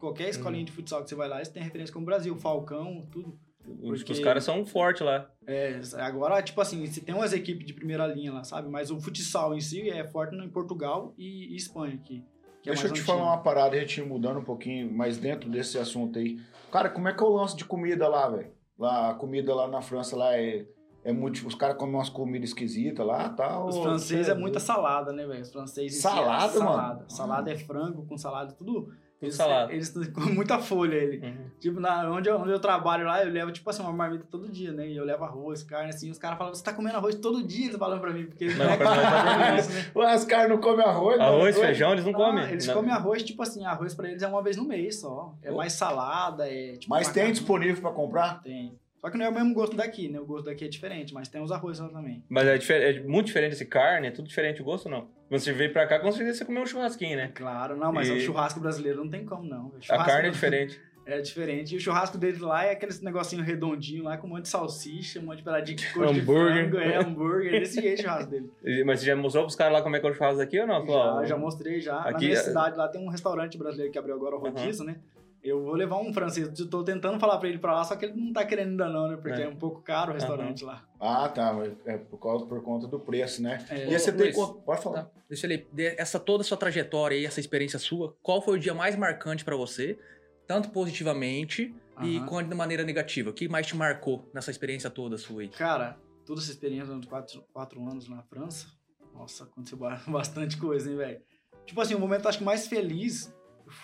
Qualquer Uhum. escolinha de futsal que você vai lá, eles têm referência com o Brasil, Falcão, tudo. Os, porque- os caras são fortes lá. É, agora, tipo assim, você tem umas equipes de primeira linha lá, sabe? Mas o futsal em si é forte em Portugal e, e Espanha aqui. Que é Deixa eu mais te antigo. falar uma parada, a gente mudando um pouquinho, mas dentro desse assunto aí. Cara, como é que é o lance de comida lá, velho? Lá, a comida lá na França lá é, é muito. Os caras comem umas comidas esquisitas lá e tal. Os franceses cê é muita salada, né, velho? Os franceses. em si é Salada, mano? salada. Salada é frango com salada, tudo. Eles, salada. eles *laughs* com muita folha ele. Uhum. Tipo, na, onde, eu, onde eu trabalho lá, eu levo, tipo assim, uma marmita todo dia, né? E eu levo arroz, carne, assim. Os caras falam, você tá comendo arroz todo dia? Eles falam pra mim, porque eles Não, não é pra com isso, né? Ué, os caras não comem arroz, mano. Arroz, Ué, feijão, eles não Ah, comem. eles Não. comem arroz, tipo assim, arroz pra eles é uma vez no mês só. É Oh. mais salada, é tipo. Mas tem macarrão. disponível pra comprar? Tem. Só que não é o mesmo gosto daqui, né? O gosto daqui é diferente, mas tem os arroz lá também. Mas é, é muito diferente esse carne, é tudo diferente o gosto ou não? Quando você veio pra cá, com certeza você comeu um churrasquinho, né? Claro, não, mas E- o churrasco brasileiro não tem como, não. A carne é diferente. *laughs* É diferente. E o churrasco deles lá é aqueles negocinho redondinho lá com um monte de salsicha, um monte de pedacinho de *laughs* de Hambúrguer. frango, é hambúrguer, é desse jeito o churrasco dele. *laughs* Mas você já mostrou pros caras lá como é que é o churrasco daqui ou não? Falou, ó, Já, já mostrei já. Na Aqui minha é- cidade lá tem um restaurante brasileiro que abriu agora o rodízio, né? Eu vou levar um francês. Eu tô tentando falar pra ele pra lá, só que ele não tá querendo ainda não, né? Porque É. é, um pouco caro o restaurante lá. Ah, tá. Mas é por, causa, por conta do preço, né? É. E você tem. Pode falar. Tá. Deixa ele, essa toda a sua trajetória aí, essa experiência sua, qual foi o dia mais marcante pra você, tanto positivamente e Aham. quanto de maneira negativa? O que mais te marcou nessa experiência toda sua aí? Cara, toda essa experiência durante quatro, quatro anos na França, nossa, aconteceu ba- *laughs* bastante coisa, hein, velho? Tipo assim, o momento acho que mais feliz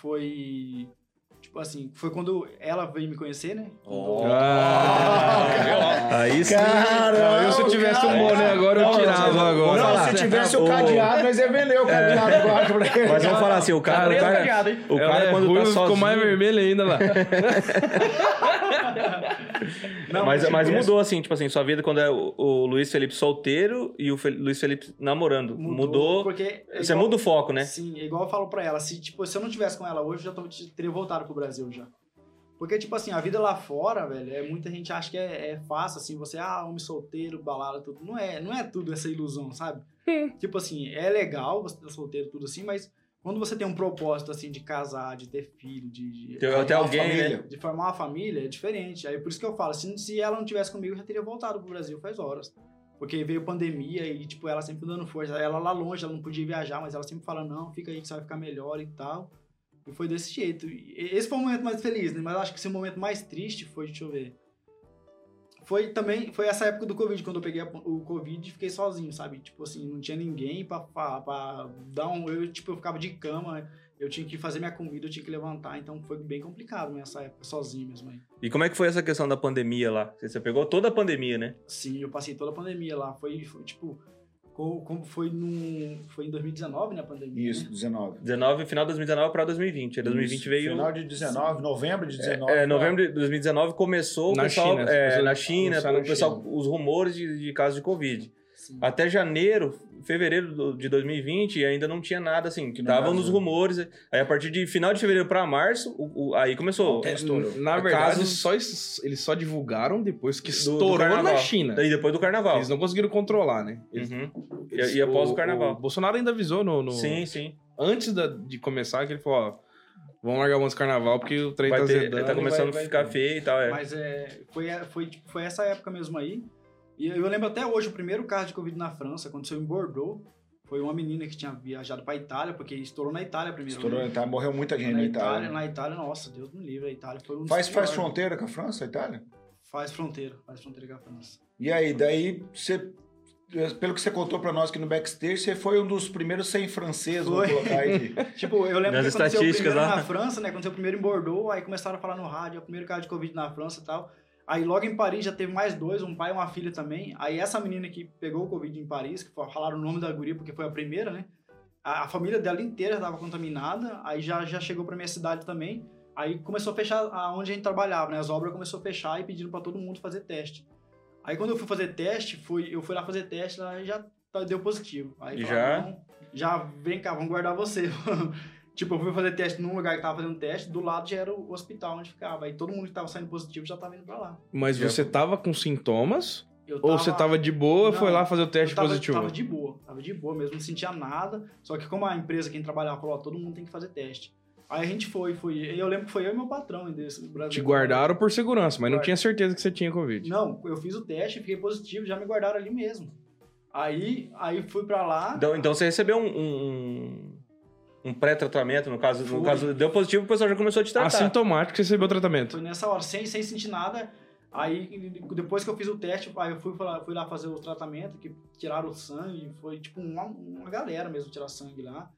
foi. Tipo assim, foi quando ela veio me conhecer, né? Oh. Ah, Aí sim. Cara, eu se eu tivesse um boné agora, eu Não, tirava não, agora. Não, se tivesse o cadeado, nós ia vender o cadeado agora pra ele. Mas vamos falar assim, o cara, o cara, o Ela cara é quando tá sozinho... ficou mais vermelho ainda lá. *laughs* *laughs* Não, mas, tipo, mas esse- mudou, assim, tipo assim, sua vida quando é o, o Luiz Felipe solteiro e o Fe- Luiz Felipe namorando. Mudou. Porque é você igual- muda o foco, né? Sim, é igual eu falo pra ela. Se, tipo, se eu não tivesse com ela hoje, eu já tô- teria voltado pro Brasil já. Porque, tipo assim, a vida lá fora, velho, é, muita gente acha que é, é fácil, assim, você, ah, homem solteiro, balada, tudo. Não é, não é tudo essa ilusão, sabe? tipo assim, é legal você ter solteiro, tudo assim, mas quando você tem um propósito, assim, de casar, de ter filho, de... de Tem até alguém, família. né? de formar uma família é diferente. Aí por isso que eu falo, se, se ela não tivesse comigo, eu já teria voltado pro Brasil faz horas. Porque veio pandemia e, tipo, ela sempre dando força. Ela lá longe, ela não podia viajar, mas ela sempre fala, não, fica aí que você vai ficar melhor e tal. E foi desse jeito. Esse foi o momento mais feliz, né? Mas acho que esse momento mais triste foi, deixa eu ver. Foi também, foi essa época do Covid, quando eu peguei a- o Covid e fiquei sozinho, sabe? Tipo assim, não tinha ninguém pra, pra, pra dar um... Eu, tipo, eu ficava de cama, eu tinha que fazer minha comida, eu tinha que levantar, então foi bem complicado nessa época, sozinho mesmo aí. E como é que foi essa questão da pandemia lá? Você pegou toda a pandemia, né? Sim, eu passei toda a pandemia lá. Foi, foi tipo, como foi no. Foi em 2019, né, a pandemia? Isso, né? 19. 19, final de 2019 pra 2020. Aí 2020 Isso, veio... Final de 19, novembro de 19. É, novembro de 2019 começou o Na pessoal, China, é, na China, na o pessoal, China. os rumores de, de casos de Covid. Sim. Até janeiro, fevereiro do- de 2020, ainda não tinha nada assim. Que no Tava nos rumores. Aí a partir de final de fevereiro pra março, o- o- aí começou. Estourou. Na verdade, Casos- só, es- eles só divulgaram depois que do- do estourou carnaval. na China. Daí depois do carnaval. Eles não conseguiram controlar, né? Eles, Uhum. eles- E- e após o carnaval. Bolsonaro ainda avisou no, no- Sim, sim. antes da- de começar que ele falou, ó, vamos largar de carnaval porque o trem Vai tá ter, zedando. tá e começando vai- vai a ficar ter. feio e tal. É. Mas é, foi, foi, tipo, foi essa época mesmo aí. E eu lembro até hoje, o primeiro caso de Covid na França, aconteceu em Bordeaux. Foi uma menina que tinha viajado pra Itália, porque estourou na Itália primeiro. Estourou né? na Itália, morreu muita gente na na Itália, Itália. Na Itália, nossa, Deus me livre, a Itália foi um dos Faz, faz fronteira com a França, a Itália? Faz fronteira, faz fronteira com a França. E aí, daí você. Pelo que você contou pra nós aqui no backstage, você foi um dos primeiros 100 franceses, vamos Foi. colocar aí. *laughs* Tipo, eu lembro Das que aconteceu o estatísticas primeiro lá. na França, né? Aconteceu o primeiro em Bordeaux, aí começaram a falar no rádio, é o primeiro caso de Covid na França e tal. Aí logo em Paris já teve mais dois, um pai e uma filha também. Aí essa menina que pegou o Covid em Paris, que fa- falaram o nome da guria porque foi a primeira, né? A, a família dela inteira estava contaminada, aí já, já chegou pra minha cidade também. Aí começou a fechar aonde a gente trabalhava, né? As obras começou a fechar e pediram pra todo mundo fazer teste. Aí quando eu fui fazer teste, fui, eu fui lá fazer teste, lá já tá- deu positivo. Aí falaram, já? "Não, já vem cá, vamos guardar você. *laughs* tipo, eu fui fazer teste num lugar que tava fazendo teste, do lado já era o hospital onde ficava. Aí todo mundo que tava saindo positivo já tava indo pra lá. Mas Já você tava com sintomas? Eu Ou você tava de boa, Não, foi lá fazer o teste eu tava, positivo? tava de boa, tava de boa mesmo, não sentia nada. Só que como a empresa quem trabalhava falou, ó, todo mundo tem que fazer teste. Aí a gente foi, foi. e Eu lembro que foi eu e meu patrão desse Brasil. Te guardaram por segurança, mas não tinha certeza que você tinha Covid. Não, eu fiz o teste, fiquei positivo, já me guardaram ali mesmo. Aí, aí fui pra lá. Então, então você recebeu um, um, um pré-tratamento, no caso, no caso, deu positivo, o pessoal já começou a te tratar. Assintomático, você recebeu o tratamento. Foi nessa hora, sem, sem sentir nada. Aí, depois que eu fiz o teste, aí eu fui, lá- fui lá fazer o tratamento, que tiraram o sangue, foi tipo uma, uma galera mesmo tirar sangue lá.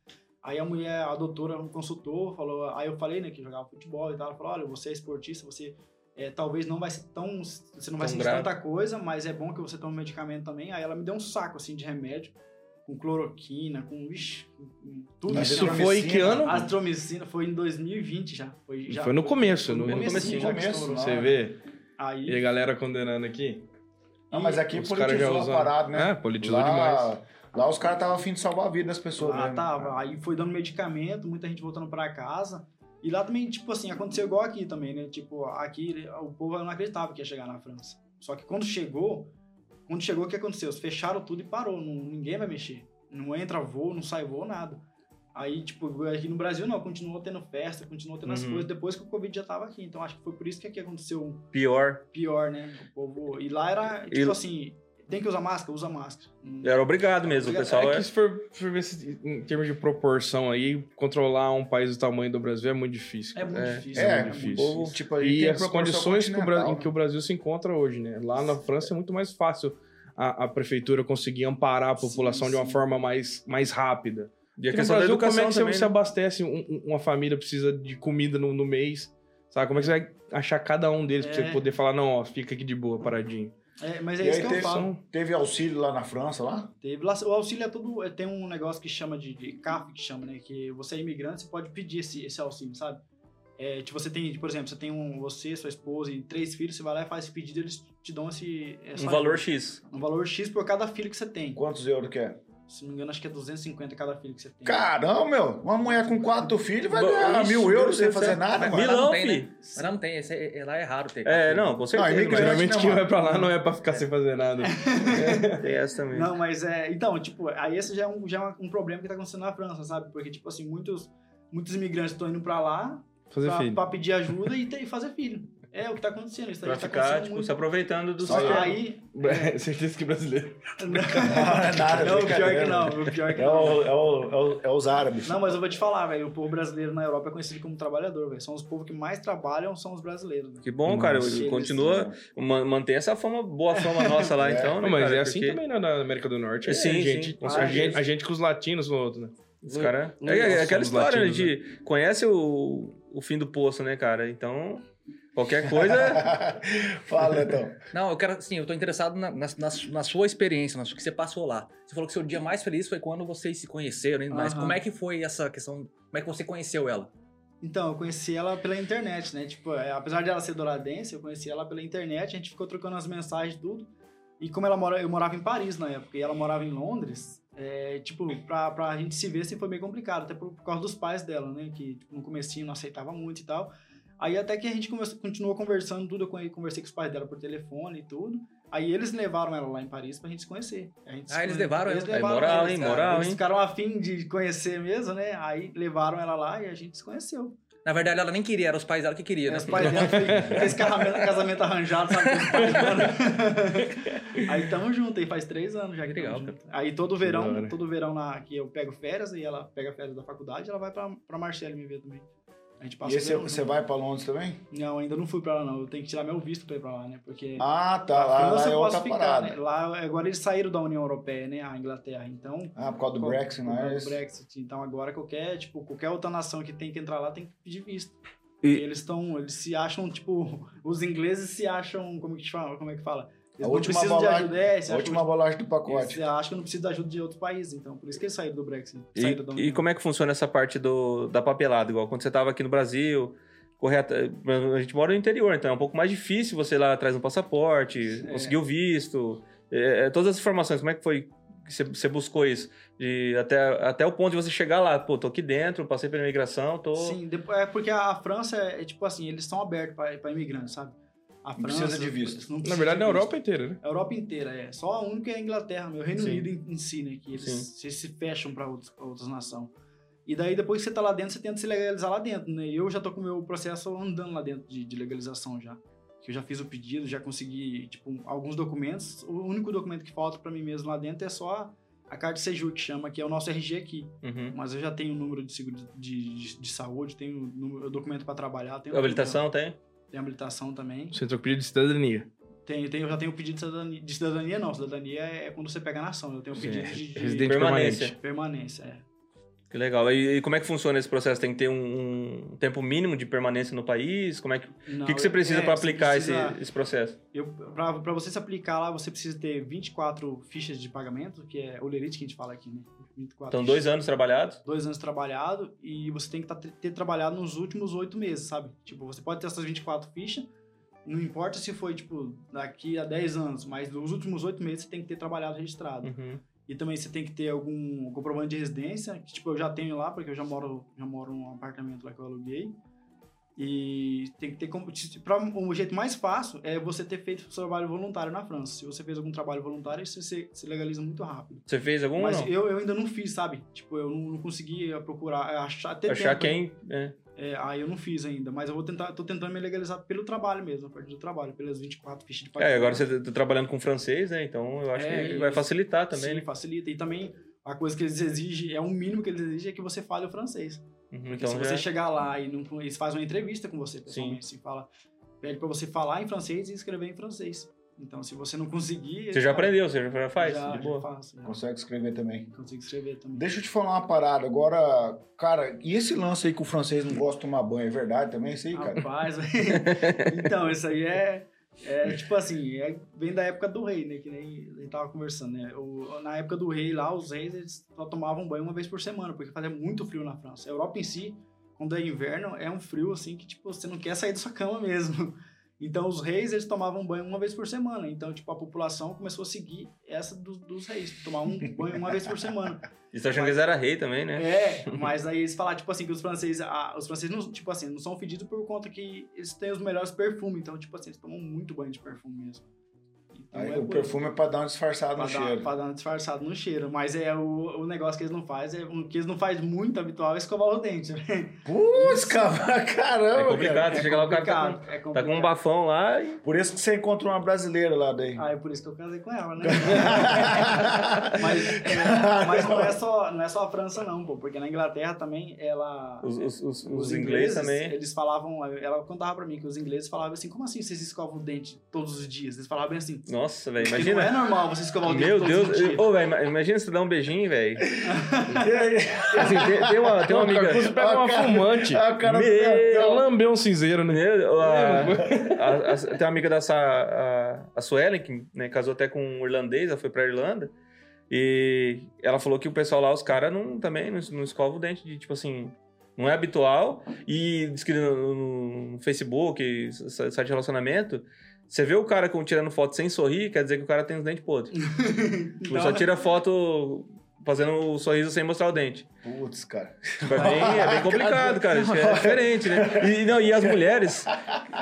Aí a mulher, a doutora me consultou, falou, aí eu falei, né, que jogava futebol e tal, ela falou, olha, você é esportista, você é, talvez não vai ser tão, você não vai Tão sentir grave. tanta coisa, mas é bom que você tome medicamento também. Aí ela me deu um saco, assim, de remédio, com cloroquina, com, vixi, com- tudo. Mas Isso foi em que ano? Azitromicina foi em 2020 já. Foi, já, Foi no começo, no- no no já começo, estourou. Você vê? Aí, E a galera condenando aqui? Ah, mas aqui politizou a usam. parada, né? É, politizou lá, demais. Lá os caras estavam afim de salvar a vida das pessoas. lá mesmo. tava. Aí foi dando medicamento, muita gente voltando pra casa. E lá também, tipo assim, aconteceu igual aqui também, né? Tipo, aqui o povo não acreditava que ia chegar na França. Só que quando chegou, quando chegou, o que aconteceu? Fecharam tudo e parou. Não, ninguém vai mexer. Não entra voo, não sai voo, nada. Aí, tipo, aqui no Brasil não, continuou tendo festa, continuou tendo as Uhum. coisas depois que o Covid já tava aqui. Então acho que foi por isso que aqui aconteceu Pior. pior, né? O povo. E lá era, tipo E- assim, tem que usar máscara? Usa máscara. Hum. Era obrigado mesmo, o Obrigado. pessoal É é... que se for, for ver se- em termos de proporção aí, controlar um país do tamanho do Brasil é muito difícil. É muito É. difícil. É, muito difícil. povo, tipo, E tem as condições que o, Bra- continental, em que o Brasil se encontra hoje, né? Lá na França é muito mais fácil a, a prefeitura conseguir amparar a população Sim, de uma sim. forma mais, mais rápida. E a Porque no questão da Brasil, como é educação que você, também, você né? abastece um- um- uma família precisa de comida no, no mês? Sabe? Como é que você vai achar cada um deles pra É. você poder falar, não, ó, fica aqui de boa, paradinho. É, mas E é isso aí que eu teve, falo. teve auxílio lá na França, lá? Teve lá, o auxílio é tudo. é, Tem um negócio que chama de, de CAF, que chama, né? Que você é imigrante, você pode pedir esse, esse auxílio, sabe? É, tipo, você tem, por exemplo, você tem um, você, sua esposa e três filhos, você vai lá e faz esse pedido, eles te dão esse. Um valor. X. Um valor X por cada filho que você tem. Quantos euros que é? Se não me engano, acho que é 250 cada filho que você tem. Caramba, meu. Uma mulher com quatro filhos vai ganhar Ixi, mil euros sem fazer nada, mano. Milão, não tem, fi. né? Mas lá não tem, esse é- é- lá é raro ter. É, não, com certeza. mas Geralmente quem mano? vai pra lá não é pra ficar sem fazer nada. *laughs* Tem essa também. Não, mas é. Então, tipo, aí esse já é um, já é um problema que tá acontecendo na França, sabe? Porque, tipo assim, muitos, muitos imigrantes estão indo pra lá Fazer pra, filho. pra pedir ajuda e, ter- e fazer filho. É o que tá acontecendo. Isso aí Pra tá ficar, acontecendo tipo, muito. se aproveitando do Só que sistema. aí. *laughs* Certeza que brasileiro. Não, não *laughs* é nada, Não, o pior que brincadeira. não. O pior que É, não. o, é, o, é, o- é os árabes. Não, mas eu vou te falar, velho. O povo brasileiro na Europa é conhecido como trabalhador, velho. São os povos que mais trabalham, são os brasileiros. né? Que bom, cara. Nossa, eles- Continua, ma- mantém essa fama, boa fama nossa lá, *laughs* É. então, Não, né, mas cara? é assim Porque também na, na América do Norte. É Sim, a sim, gente, com a, gente, a gente com os latinos no outro, né? Os caras... Nós É, é aquela história, né, latinos, de... Conhece o, o fim do poço, né, cara? Então, qualquer coisa... *laughs* Fala, então. Não, eu quero, assim, eu tô interessado na, na, na su- na sua experiência, na sua, que você passou lá. Você falou que seu dia mais feliz foi quando vocês se conheceram, hein? mas Aham. como é que foi essa questão, como é que você conheceu ela? Então, eu conheci ela pela internet, né? Tipo, é, apesar de ela ser douradense, eu conheci ela pela internet, a gente ficou trocando as mensagens e tudo. E como ela mora, eu morava em Paris na época e ela morava em Londres, é, tipo, pra, pra gente se ver assim foi meio complicado, até por, por causa dos pais dela, né? Que tipo, no comecinho não aceitava muito e tal. Aí até que a gente conversa- continuou conversando tudo, eu con- conversei com os pais dela por telefone e tudo. Aí eles levaram ela lá em Paris pra gente se conhecer. A gente se Ah, eles conhe- levaram ela? É moral, ela, hein? cara. Moral, Eles hein? ficaram afim de conhecer mesmo, né? Aí levaram ela lá e a gente se conheceu. Na verdade, ela nem queria, era os pais dela que queriam, né? Os pais dela fez esse casamento, casamento arranjado, sabe? *laughs* aí tamo junto, aí faz três anos já que legal, tamo junto. Aí todo verão, todo verão na, que eu pego férias e ela pega férias da faculdade, ela vai pra, pra Marcelo me ver também. A gente passa E esse, você vai pra Londres também? Não, ainda não fui pra lá não. Eu tenho que tirar meu visto pra ir pra lá, né? Porque Ah, tá. Lá, lá é outra ficar, parada. né? Lá, agora eles saíram da União Europeia, né? A Inglaterra. Então, Ah, por causa do Por- Brexit, por não causa é do isso? Brexit. Então agora qualquer, tipo, qualquer outra nação que tem que entrar lá tem que pedir visto. E- eles estão, eles se acham, tipo, *laughs* os ingleses se acham, como que fala, como é que fala? Eles A não última precisam de bolagem- ajuda, é, A última bolagem do eles pacote. se acham que não precisam de ajuda de outros países, então por isso que eles saíram do Brexit. E, saíram da e União. como é que funciona essa parte do, da papelada? Igual quando você estava aqui no Brasil, correto? A gente mora no interior, então é um pouco mais difícil você ir lá atrás um passaporte, É. conseguir o visto, é, é, todas as informações. Como é que foi que você, você buscou isso? De, até, até o ponto de você chegar lá, pô, tô aqui dentro, passei pela imigração, tô. Sim, depois, é porque a França é, é tipo assim, eles são abertos para imigrantes, sabe? A Não precisa de visto. não Na precisa verdade, de na. Europa inteira, né? A Europa inteira, é. Só a única é a Inglaterra, meu. O Reino Sim. Unido em, em si, né? Que eles, eles se fecham para outras nações. E daí, depois que você tá lá dentro, você tenta se legalizar lá dentro, né? Eu já tô com o meu processo andando lá dentro de, de legalização já. Que eu já fiz o pedido, já consegui, tipo, alguns documentos. O único documento que falta para mim mesmo lá dentro é só a carta de Sejur, que chama, que é o nosso RG aqui. Uhum. Mas eu já tenho o número de seguro de, de, de saúde, tenho o número- o documento para trabalhar, tenho Habilitação tem? Tem habilitação também. Você entrou com pedido de cidadania. Tem, tem, eu já tenho pedido de cidadania, de cidadania não. Cidadania é quando você pega a nação. Eu tenho Sim, pedido de, de Residente Permanência. permanente. permanência. É. Que legal. E, e como é que funciona esse processo? Tem que ter um, um tempo mínimo de permanência no país? Como é que, o Não, que, que você precisa é, para aplicar precisa- esse, esse processo? Pra você se aplicar lá, você precisa ter 24 fichas de pagamento, que é o lerite que a gente fala aqui, né? 24 Então, fichas. dois anos trabalhados? Dois anos trabalhado e você tem que tá, ter trabalhado nos últimos oito meses, sabe? Tipo, você pode ter essas 24 fichas, não importa se foi, tipo, daqui a 10 anos, mas nos últimos oito meses você tem que ter trabalhado registrado. Uhum. E também você tem que ter algum comprovante de residência, que tipo, eu já tenho lá, porque eu já moro, já moro num apartamento lá que eu aluguei. E tem que ter como. Pra, o jeito mais fácil é você ter feito seu trabalho voluntário na França. Se você fez algum trabalho voluntário, isso se, se legaliza muito rápido. Você fez algum Mas eu, eu ainda não fiz, sabe? Tipo, eu não, não consegui procurar, achar até Achar tempo, quem. é. É, aí eu não fiz ainda, mas eu vou tentar, tô tentando me legalizar pelo trabalho mesmo, a partir do trabalho, pelas 24 fichas de É, agora você tá trabalhando com francês, né? Então eu acho É, que vai facilitar também, Sim, né? facilita. E também a coisa que eles exigem, é o mínimo que eles exigem é que você fale o francês. Uhum, Então se já... você chegar lá e não, eles fazem uma entrevista com você, pessoalmente, assim, fala, pede pra você falar em francês e escrever em francês. Então, se você não conseguir... Você já aprendeu, você já faz? Já, de já boa. faço. já. Consegue escrever também. Consigo escrever também. Deixa eu te falar uma parada. Agora, cara, e esse lance aí que o francês não gosta de tomar banho, é verdade também? Isso aí, cara? Rapaz, *laughs* então, isso aí é, é tipo assim, é, vem da época do rei, né? Que nem a gente tava conversando, né? O, na época do rei lá, os reis eles só tomavam banho uma vez por semana, porque fazia muito frio na França. A Europa em si, quando é inverno, é um frio assim que, tipo, você não quer sair da sua cama mesmo. Então, os reis, eles tomavam banho uma vez por semana. Então, tipo, a população começou a seguir essa dos, dos reis, tomar um banho uma vez por semana. *laughs* Tá achando que eles eram rei também, né? É, *laughs* mas aí eles falaram, tipo assim, que os franceses, ah, os franceses, não, tipo assim, não são fedidos por conta que eles têm os melhores perfumes. Então, tipo assim, eles tomam muito banho de perfume mesmo. Aí é o perfume é pra dar uma disfarçada pra no dar, cheiro. pra dar uma disfarçada no cheiro. Mas é o, o negócio que eles não fazem, é, o que eles não fazem muito habitual é escovar o dente. né? Putz, cara, caramba, É complicado, cara. você chega lá, o cara tá complicado, é com, tá com um bafão lá e... Por isso que você encontrou uma brasileira lá daí. Ah, é por isso que eu casei com ela, né? *laughs* mas, é, mas não, é só, não é só a França, não, pô. Porque na Inglaterra também, ela... Os, os, os, os ingleses também. Eles falavam, ela contava pra mim que os ingleses falavam assim, como assim vocês escovam o dente todos os dias? Eles falavam assim, Nossa, velho, porque não é imagina. normal você escovar o dente Meu Deus, ô, velho, ima- imagina você dar um beijinho, velho. *laughs* Assim, tem, tem uma, tem uma amiga. Carcoso pega uma cara- fumante. Ah, o cara Meu- É lamber um cinzeiro, né? Meu, a, a- a- tem uma amiga dessa, a, a Suelen, que né, casou até com um irlandês, ela foi pra Irlanda. E ela falou que o pessoal lá, os caras não, também não, não escovam o dente, de, tipo assim, não é habitual. E diz que no, no- Facebook, site de relacionamento, você vê o cara com, tirando foto sem sorrir, quer dizer que o cara tem os dentes podres. *laughs* Tipo, Então, só tira foto fazendo o sorriso sem mostrar o dente. Putz, cara. Tipo, é, bem, é bem *laughs* complicado, cara. Isso é diferente, né? E, não, e as *laughs* mulheres,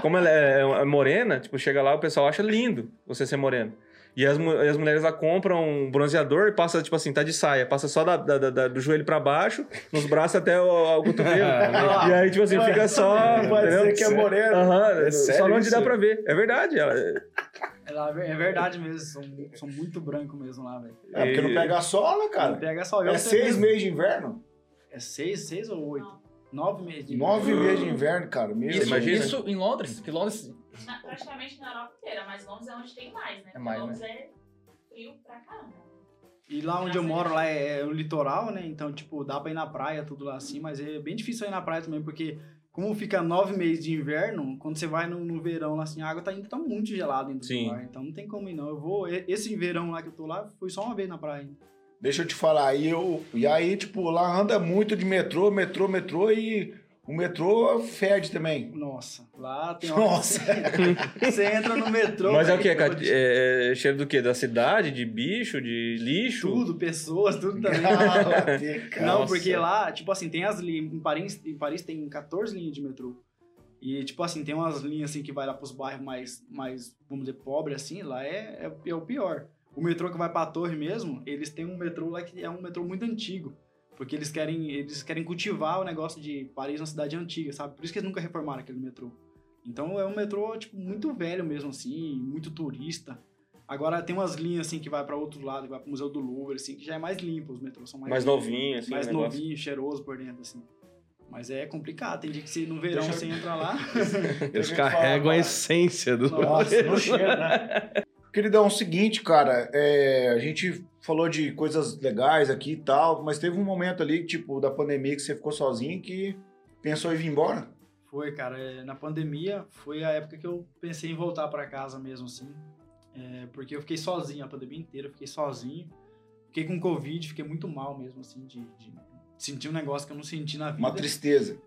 como ela é é morena, tipo, chega lá, o pessoal acha lindo você ser moreno. E as, as mulheres lá compram um bronzeador e passa, tipo assim, tá de saia. Passa só da, da- da- do joelho pra baixo, nos braços até o, o cotovelo. *laughs* e aí, tipo assim, fica só. Pode entendeu? ser que é moreno. Aham, É só sério onde isso? dá pra ver. É verdade. ela- É, é verdade mesmo, são, são muito branco mesmo lá, velho. É, porque não pega sol, né, Não cara? Pega só eu. É seis mesmo- meses de inverno? É seis, seis ou oito? Nove meses. de Nove inverno. meses de inverno, cara. Meu Isso, imagina. isso em Londres, que Londres Na- praticamente na Europa inteira, mas Londres é onde tem mais, né? É mais, Londres é frio pra caramba. E lá onde eu moro, lá é, é o litoral, né? Então, tipo, dá pra ir na praia, tudo lá assim, mas é bem difícil ir na praia também, porque como fica nove meses de inverno, quando você vai no, no verão lá assim, a água tá, ainda tá muito gelada dentro Sim. do mar. Então não tem como ir, não. Eu vou. Esse verão lá que eu tô lá, fui só uma vez na praia. ainda. Deixa eu te falar, e, eu, e aí, tipo, lá anda muito de metrô, metrô, metrô e o metrô fede também. Nossa, lá tem hora Nossa. *laughs* Você, entra no metrô. Mas é o quê? É, é cheiro do quê? Da cidade? De bicho? De lixo? Tudo, pessoas, tudo também. Não, *laughs* porque lá, tipo assim, tem as linhas. Em Paris, em Paris tem 14 linhas de metrô. E, tipo assim, tem umas linhas assim que vai lá pros bairros mais, mais vamos dizer, pobres, assim, lá é, é, é o pior. O metrô que vai pra torre mesmo, eles têm um metrô lá que é um metrô muito antigo. Porque eles querem, eles querem cultivar o negócio de Paris uma cidade antiga, sabe? Por isso que eles nunca reformaram aquele metrô. Então é um metrô, tipo, muito velho mesmo, assim, muito turista. Agora tem umas linhas, assim, que vai pra outro lado, que vai pro Museu do Louvre, assim, que já é mais limpo, os metrôs são mais Mais novinho, assim, mais novinho, cheiroso por dentro, assim. Mas é complicado, tem dia que você, no verão Deixa você entra lá. *laughs* Eles carregam a essência do Nossa, não cheira, né? *laughs* Queridão, é o seguinte, cara, é, a gente falou de coisas legais aqui e tal, mas teve um momento ali, tipo, da pandemia que você ficou sozinho que pensou em vir embora. Foi, cara, é, na pandemia foi a época que eu pensei em voltar pra casa mesmo, assim. É, porque eu fiquei sozinho a pandemia inteira, eu fiquei sozinho. Fiquei com Covid, fiquei muito mal mesmo, assim, de, de sentir um negócio que eu não senti na vida. Uma tristeza,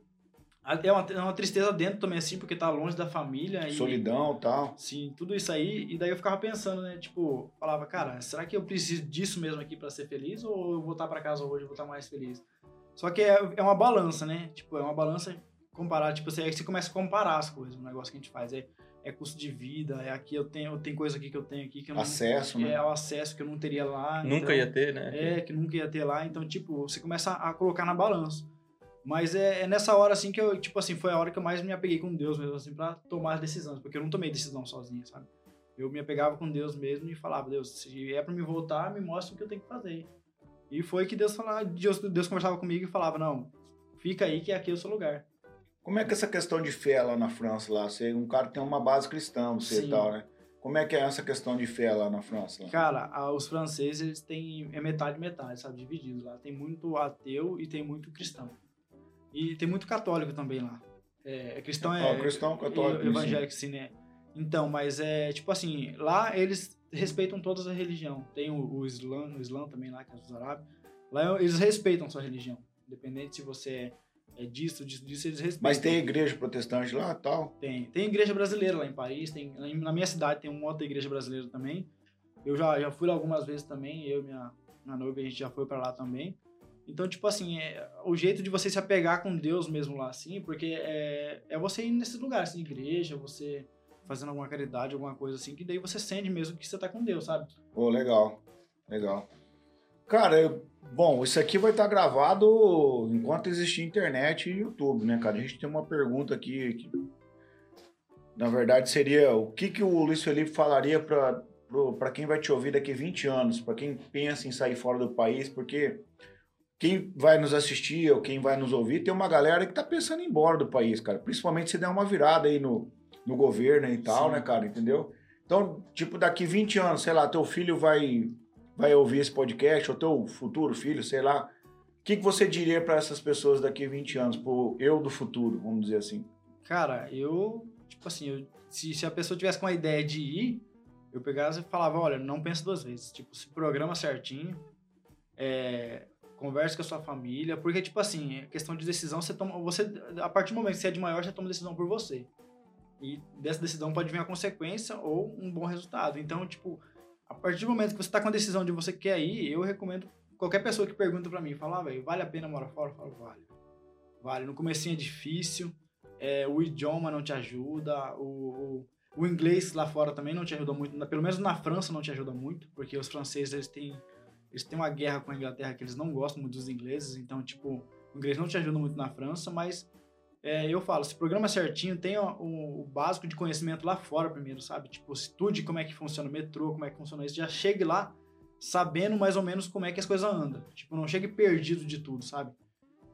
É uma, é uma tristeza dentro também, assim, porque tá longe da família. E, solidão e tal. Sim, tudo isso aí. E daí eu ficava pensando, né? Tipo, falava, cara, será que eu preciso disso mesmo aqui pra ser feliz? Ou eu voltar pra casa hoje e vou estar mais feliz? Só que é, é uma balança, né? Tipo, é uma balança comparar. Tipo, você, aí você começa a comparar as coisas, o negócio que a gente faz. É, é custo de vida, é aqui eu tenho, eu tenho coisa aqui que eu tenho aqui que eu não. Acesso, né? É o acesso que eu não teria lá. Nunca então- ia ter, né? é, que nunca ia ter lá. Então, tipo, você começa a colocar na balança. Mas é, é nessa hora, assim, que eu, tipo assim, foi a hora que eu mais me apeguei com Deus mesmo, assim, pra tomar as decisões. Porque eu não tomei decisão sozinho, sabe? Eu me apegava com Deus mesmo e falava, Deus, se é pra me voltar, me mostra o que eu tenho que fazer. E foi que Deus falava, Deus, Deus conversava comigo e falava, não, fica aí que aqui é o seu lugar. Como é que essa questão de fé lá na França, lá? Você, um cara tem uma base cristã, você e Sim. tal, né? Como é que é essa questão de fé lá na França? Lá? Cara, a- os franceses, eles têm, é metade, metade, sabe? Dividido lá. Tem muito ateu e tem muito cristão. E tem muito católico também lá. É, é cristão é... Cristão, católico, e- evangélico, sim, né? Então, mas é tipo assim, lá eles respeitam todas as religiões. Tem o, o Islã, o Islã também lá, que é os árabes. Lá eles respeitam sua religião. Independente se você é, é disso, disso, disso, eles respeitam. Mas tem igreja protestante lá e tal? Tem. Tem igreja brasileira lá em Paris, tem, na minha cidade tem uma outra igreja brasileira também. Eu já, já fui lá algumas vezes também, eu e minha, minha noiva, a gente já foi pra lá também. Então, tipo assim, é, o jeito de você se apegar com Deus mesmo lá, assim, porque é, é você ir nesses lugares, assim, igreja, você fazendo alguma caridade, alguma coisa assim, que daí você sente mesmo que você tá com Deus, sabe? Pô, legal. Legal. Cara, eu- bom, isso aqui vai estar gravado enquanto existir internet e YouTube, né, cara? A gente tem uma pergunta aqui que, na verdade, seria o que, que o Luiz Felipe falaria para para quem vai te ouvir daqui 20 anos, para quem pensa em sair fora do país, porque quem vai nos assistir ou quem vai nos ouvir, tem uma galera que tá pensando em ir embora do país, cara. Principalmente se der uma virada aí no, no governo e tal, Sim. né, cara? Entendeu? Então, tipo, daqui 20 anos, sei lá, teu filho vai, vai ouvir esse podcast, ou teu futuro filho, sei lá. O que, que você diria para essas pessoas daqui 20 anos, pro eu do futuro, vamos dizer assim? Cara, eu, tipo assim, eu- se, se a pessoa tivesse com a ideia de ir, eu pegava e falava, olha, não pensa duas vezes. Tipo, se programa certinho, é, converse com a sua família, porque, tipo assim, é questão de decisão, você toma. Você, a partir do momento que você é de maior, você toma decisão por você. E dessa decisão pode vir a consequência ou um bom resultado. Então, tipo, a partir do momento que você tá com a decisão de você quer ir, eu recomendo qualquer pessoa que pergunta pra mim, fala, ah, velho, vale a pena morar fora? Eu falo, vale. Vale. No comecinho é difícil, é, o idioma não te ajuda, o, o- O inglês lá fora também não te ajuda muito, pelo menos na França não te ajuda muito, porque os franceses eles têm eles têm uma guerra com a Inglaterra que eles não gostam muito dos ingleses, então tipo, o inglês não te ajuda muito na França, mas é, eu falo, se programa certinho, tenha o, o básico de conhecimento lá fora primeiro, sabe? Tipo, estude como é que funciona o metrô, como é que funciona isso, já chegue lá sabendo mais ou menos como é que as coisas andam. Tipo, não chegue perdido de tudo, sabe?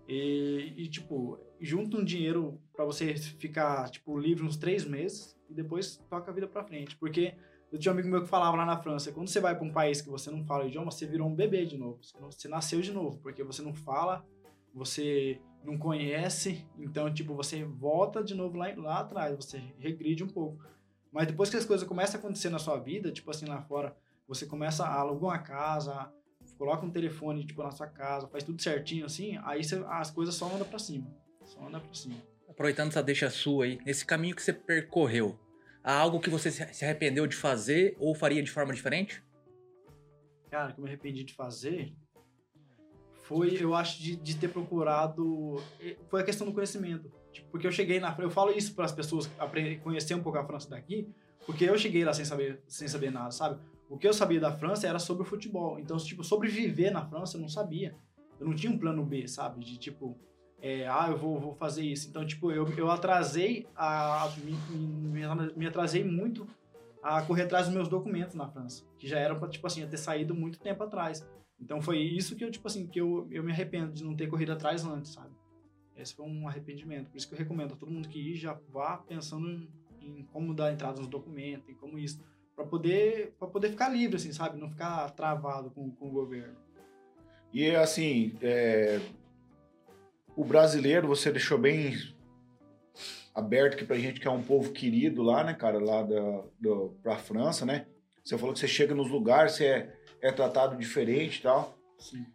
E, e, tipo, junta um dinheiro pra você ficar, tipo, livre uns três meses e depois toca a vida pra frente. Porque eu tinha um amigo meu que falava lá na França, quando você vai pra um país que você não fala o idioma, você virou um bebê de novo. Você, nasceu de novo, porque você não fala, você não conhece, então, tipo, você volta de novo lá, lá atrás, você regride um pouco. Mas depois que as coisas começam a acontecer na sua vida, tipo assim, lá fora, você começa a alugar uma casa, coloca um telefone, tipo, na sua casa, faz tudo certinho, assim, aí você- as coisas só andam pra cima. Só andam pra cima. Aproveitando essa deixa sua aí, nesse caminho que você percorreu, há algo que você se arrependeu de fazer ou faria de forma diferente? Cara, que eu me arrependi de fazer foi, eu acho, de, de ter procurado. Foi a questão do conhecimento. Tipo, porque eu cheguei na. Eu falo isso para as pessoas aprender, conhecer um pouco a França daqui, porque eu cheguei lá sem saber, sem saber nada, sabe? O que eu sabia da França era sobre o futebol. Então, tipo, sobreviver na França eu não sabia. Eu não tinha um plano B, sabe? De tipo, é, ah, eu vou, vou fazer isso. Então, tipo, eu, eu atrasei a. Me, me, me atrasei muito a correr atrás dos meus documentos na França, que já eram para tipo assim, ter saído muito tempo atrás. Então foi isso que eu tipo assim, que eu, eu me arrependo de não ter corrido atrás antes, sabe? Esse foi um arrependimento. Por isso que eu recomendo a todo mundo que ir já vá pensando em, em como dar entrada nos documentos, em como isso, para poder para poder ficar livre assim, sabe? Não ficar travado com, com o governo. E assim, é, o brasileiro, você deixou bem aberto aqui pra gente que é um povo querido lá, né, cara, lá da, do, pra França, né? Você falou que você chega nos lugares, você é, é tratado diferente e tal. Sim.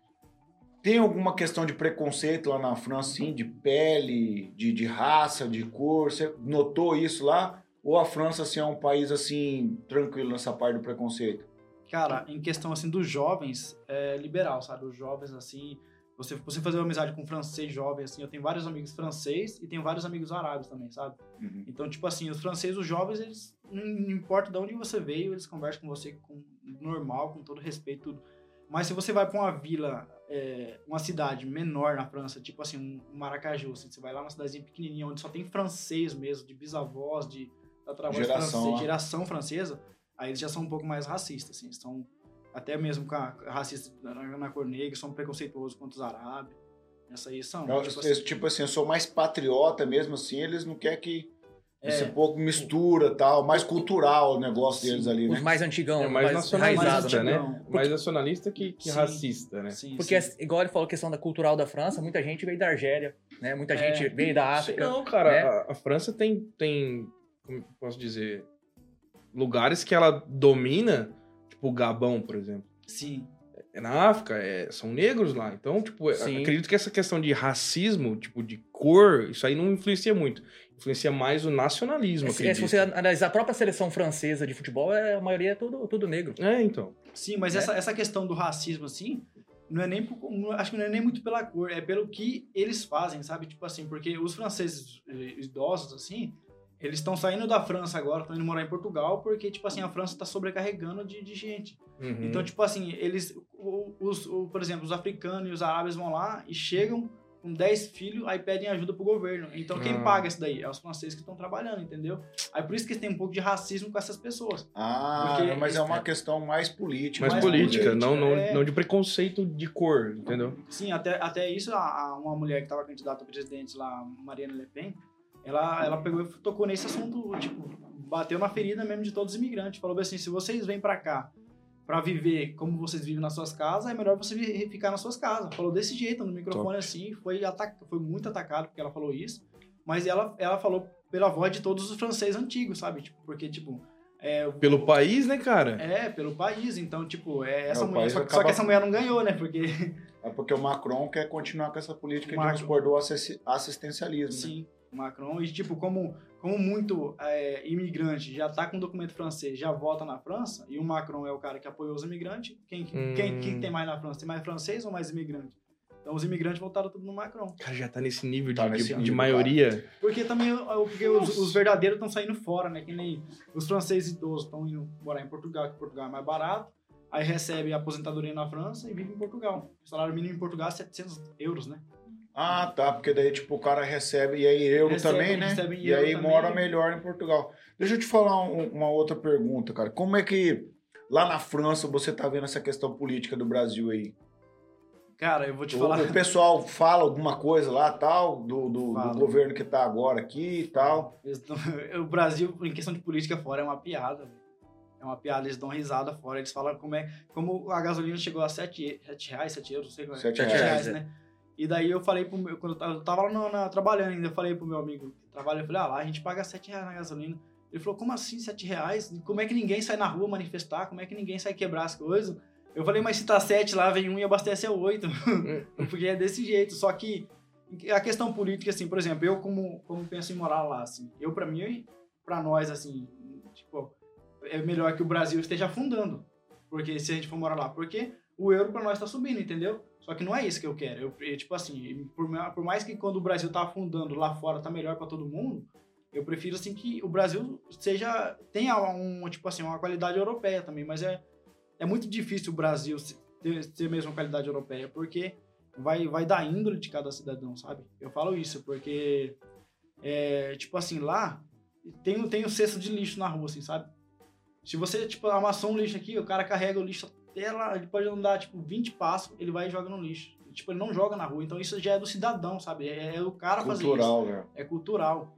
Tem alguma questão de preconceito lá na França, sim, de pele, de, de raça, de cor? Você notou isso lá? Ou a França, assim, é um país, assim, tranquilo nessa parte do preconceito? Cara, em questão assim dos jovens, é liberal, sabe? Os jovens assim, você você fazer uma amizade com um francês jovem assim, eu tenho vários amigos francês e tenho vários amigos árabes também, sabe? Uhum. Então, tipo assim, os franceses, os jovens, eles não, importa de onde você veio, eles conversam com você com normal, com todo respeito, tudo. Mas se você vai pra uma vila, é, uma cidade menor na França, tipo assim, um Maracaju, assim, você vai lá numa cidadezinha pequenininha onde só tem francês mesmo, de bisavós, de tatravós Geração, francês, ó. geração francesa, aí eles já são um pouco mais racistas, assim, são até mesmo com a racistas na, na cor negra, são preconceituosos contra os árabes. Essa aí são. Eu- tipo assim, tipo assim, eu sou mais patriota mesmo, assim, eles não querem que É. esse pouco mistura tal, mais cultural o negócio deles ali, Os né? mais antigão, É mais mais nacionalista, mais né? né? Mais nacionalista que, que Sim. racista, né? sim, Porque, sim. igual ele falou, a questão da cultural da França, muita gente veio da Argélia, né? Muita É. gente veio da África. Não, cara, né? a, a França tem, tem, como posso dizer, lugares que ela domina, tipo o Gabão, por exemplo. Sim. É na África, é- são negros lá. Então, tipo, eu Sim. acredito que essa questão de racismo, tipo, de cor, isso aí não influencia muito. Influencia mais o nacionalismo, É, se, acredito. se você analisar a própria seleção francesa de futebol, é, a maioria é tudo, tudo negro. É, então. Sim, mas né? essa, essa questão do racismo, assim, não é nem acho que não é nem muito pela cor, é pelo que eles fazem, sabe? Tipo assim, porque os franceses eh, idosos, assim, eles estão saindo da França agora, estão indo morar em Portugal, porque, tipo assim, a França está sobrecarregando de, de gente. Uhum. Então, tipo assim, eles, o- os, o- por exemplo, os africanos e os árabes vão lá e chegam com 10 filhos, aí pedem ajuda pro governo. Então, quem Ah. paga isso daí? É os franceses que estão trabalhando, entendeu? Aí por isso que tem um pouco de racismo com essas pessoas. Ah, Porque mas é uma isso- questão mais política. mais mais política, política, não, não, é. não de preconceito de cor, entendeu? Sim, até, até isso, a, a- uma mulher que estava candidata a presidente lá, Mariana Le Pen, ela, ela pegou e tocou nesse assunto, tipo, bateu na ferida mesmo de todos os imigrantes. Falou assim, se vocês vêm para cá para viver como vocês vivem nas suas casas, é melhor você ficar nas suas casas. Falou desse jeito, no microfone assim, foi, ataca, foi muito atacado porque ela falou isso. Mas ela, ela falou pela voz de todos os franceses antigos, sabe? Tipo, porque, tipo... É, o- Pelo país, né, cara? É, pelo país. Então, tipo, é essa É, mulher. Só, que- acaba- só que essa mulher não ganhou, né? Porque... É porque o Macron quer continuar com essa política Macron. de do assis- assistencialismo. né? Sim, o Macron. E, tipo, como, como muito é, imigrante já tá com documento francês, já vota na França, e o Macron é o cara que apoiou os imigrantes, quem, Hum. quem, quem tem mais na França? Tem mais francês ou mais imigrante? Então os imigrantes votaram tudo no Macron. O cara já tá nesse nível de, Tá nesse de- de nível, maioria. Porque também ó, porque os, os verdadeiros estão saindo fora, né? Que nem os franceses idosos estão indo morar em Portugal, que Portugal é mais barato. Aí recebe a aposentadoria na França e vive em Portugal. O salário mínimo em Portugal é 700 euros, né? Ah, tá, porque daí, tipo, o cara recebe, e aí euro Recebe- também, né? E euro aí também. mora melhor em Portugal. Deixa eu te falar um- uma outra pergunta, cara. Como é que lá na França você tá vendo essa questão política do Brasil aí? Cara, eu vou te O, falar. o pessoal fala alguma coisa lá, tal, do, do, do governo que tá agora aqui e tal. *laughs* O Brasil, em questão de política fora, é uma piada. velho. É uma piada, eles dão risada fora. Eles falam como é. Como a gasolina chegou a 7, reais, 7 euros, não sei como é. Sete Sete reais, reais, é. né? E daí eu falei pro meu. Quando eu tava, lá no- na- trabalhando ainda, eu falei pro meu amigo que trabalha, eu falei, ah lá, a gente paga 7 reais na gasolina. Ele falou, como assim 7 reais? Como é que ninguém sai na rua manifestar? Como é que ninguém sai quebrar as coisas? Eu falei, mas se tá 7 lá, vem um e abastece a *laughs* 8. Porque é desse jeito. Só que a questão política, assim, por exemplo, eu como, como penso em morar lá, assim, eu pra mim, pra nós, assim, tipo, é melhor que o Brasil esteja afundando. Porque se a gente for morar lá, porque o euro pra nós tá subindo, entendeu? Só que não é isso que eu quero. Eu, tipo assim, por, por mais que quando o Brasil tá afundando lá fora tá melhor pra todo mundo, eu prefiro assim que o Brasil seja tenha um tipo assim uma qualidade europeia também, mas é é muito difícil o Brasil ter, ter a mesma qualidade europeia, porque vai vai da índole de cada cidadão, sabe? Eu falo isso porque é, tipo assim, lá tem, tem um cesto de lixo na rua, assim, sabe? Se você, tipo, amassou um lixo aqui, o cara carrega o lixo lá, ele pode andar, tipo, 20 passos, ele vai e joga no lixo. Tipo, ele não joga na rua, então isso já é do cidadão, sabe? É, é o cara fazer isso Cultural, né? é cultural.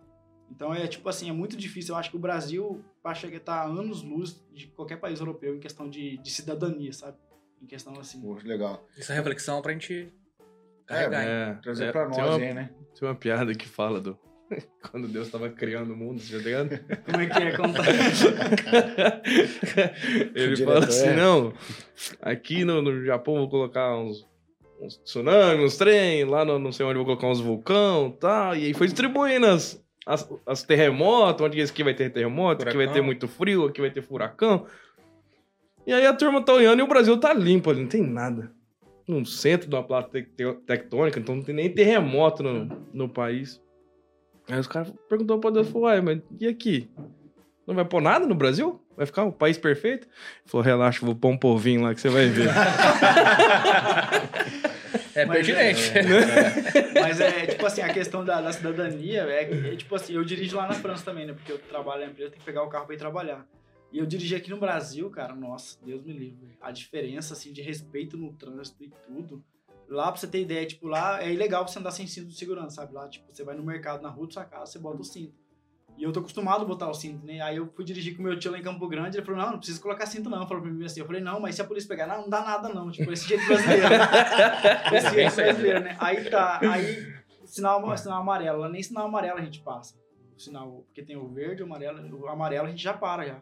Então é tipo assim, é muito difícil. Eu acho que o Brasil vai chegar tá a anos luz de qualquer país europeu em questão de, de cidadania, sabe? Em questão assim. Pô, legal. Essa reflexão pra gente carregar. hein? É, Trazer é, pra nós uma, aí, né? Tem uma piada que fala do. *laughs* Quando Deus tava criando o mundo, você tá ligado? Como é que é? Conta. *laughs* Ele O fala diretor assim: é. não, aqui no, no Japão vou colocar uns, uns tsunamis, uns trem, lá no, não sei onde vou colocar uns vulcão e tal. E aí foi distribuindo as, as, as terremotos, onde esse aqui vai ter terremoto, aqui vai ter Furacão. muito frio, aqui vai ter furacão. E aí a turma tá olhando e o Brasil tá limpo ali, não tem nada. No centro de uma placa tec- tec- tectônica, então não tem nem terremoto no, no país. Aí os caras perguntou pra Deus, falou, uai, mas e aqui? Não vai pôr nada no Brasil? Vai ficar um país perfeito? Ele falou, relaxa, vou pôr um povinho lá que você vai ver. *laughs* É Mas pertinente. Mas é tipo assim, a questão da, da cidadania é, é tipo assim, eu dirijo lá na França também, né? Porque eu trabalho na empresa, tenho que pegar o carro pra ir trabalhar. E eu dirigi aqui no Brasil, cara, nossa, Deus me livre. A diferença, assim, de respeito no trânsito e tudo. Lá, pra você ter ideia, tipo, lá é ilegal você andar sem cinto de segurança, sabe? Lá, tipo, você vai no mercado, na rua da sua casa, você bota o cinto. E eu tô acostumado a botar o cinto, né? Aí eu fui dirigir com meu tio lá em Campo Grande, ele falou, não, não precisa colocar cinto não. Falou pra mim assim, eu falei, não, mas se a polícia pegar, não, não dá nada não. Tipo, esse jeito brasileiro. *laughs* esse Bem jeito brasileiro, né? Aí tá, aí sinal, sinal amarelo, lá nem sinal amarelo a gente passa. O sinal, porque tem o verde, o amarelo, o amarelo a gente já para já.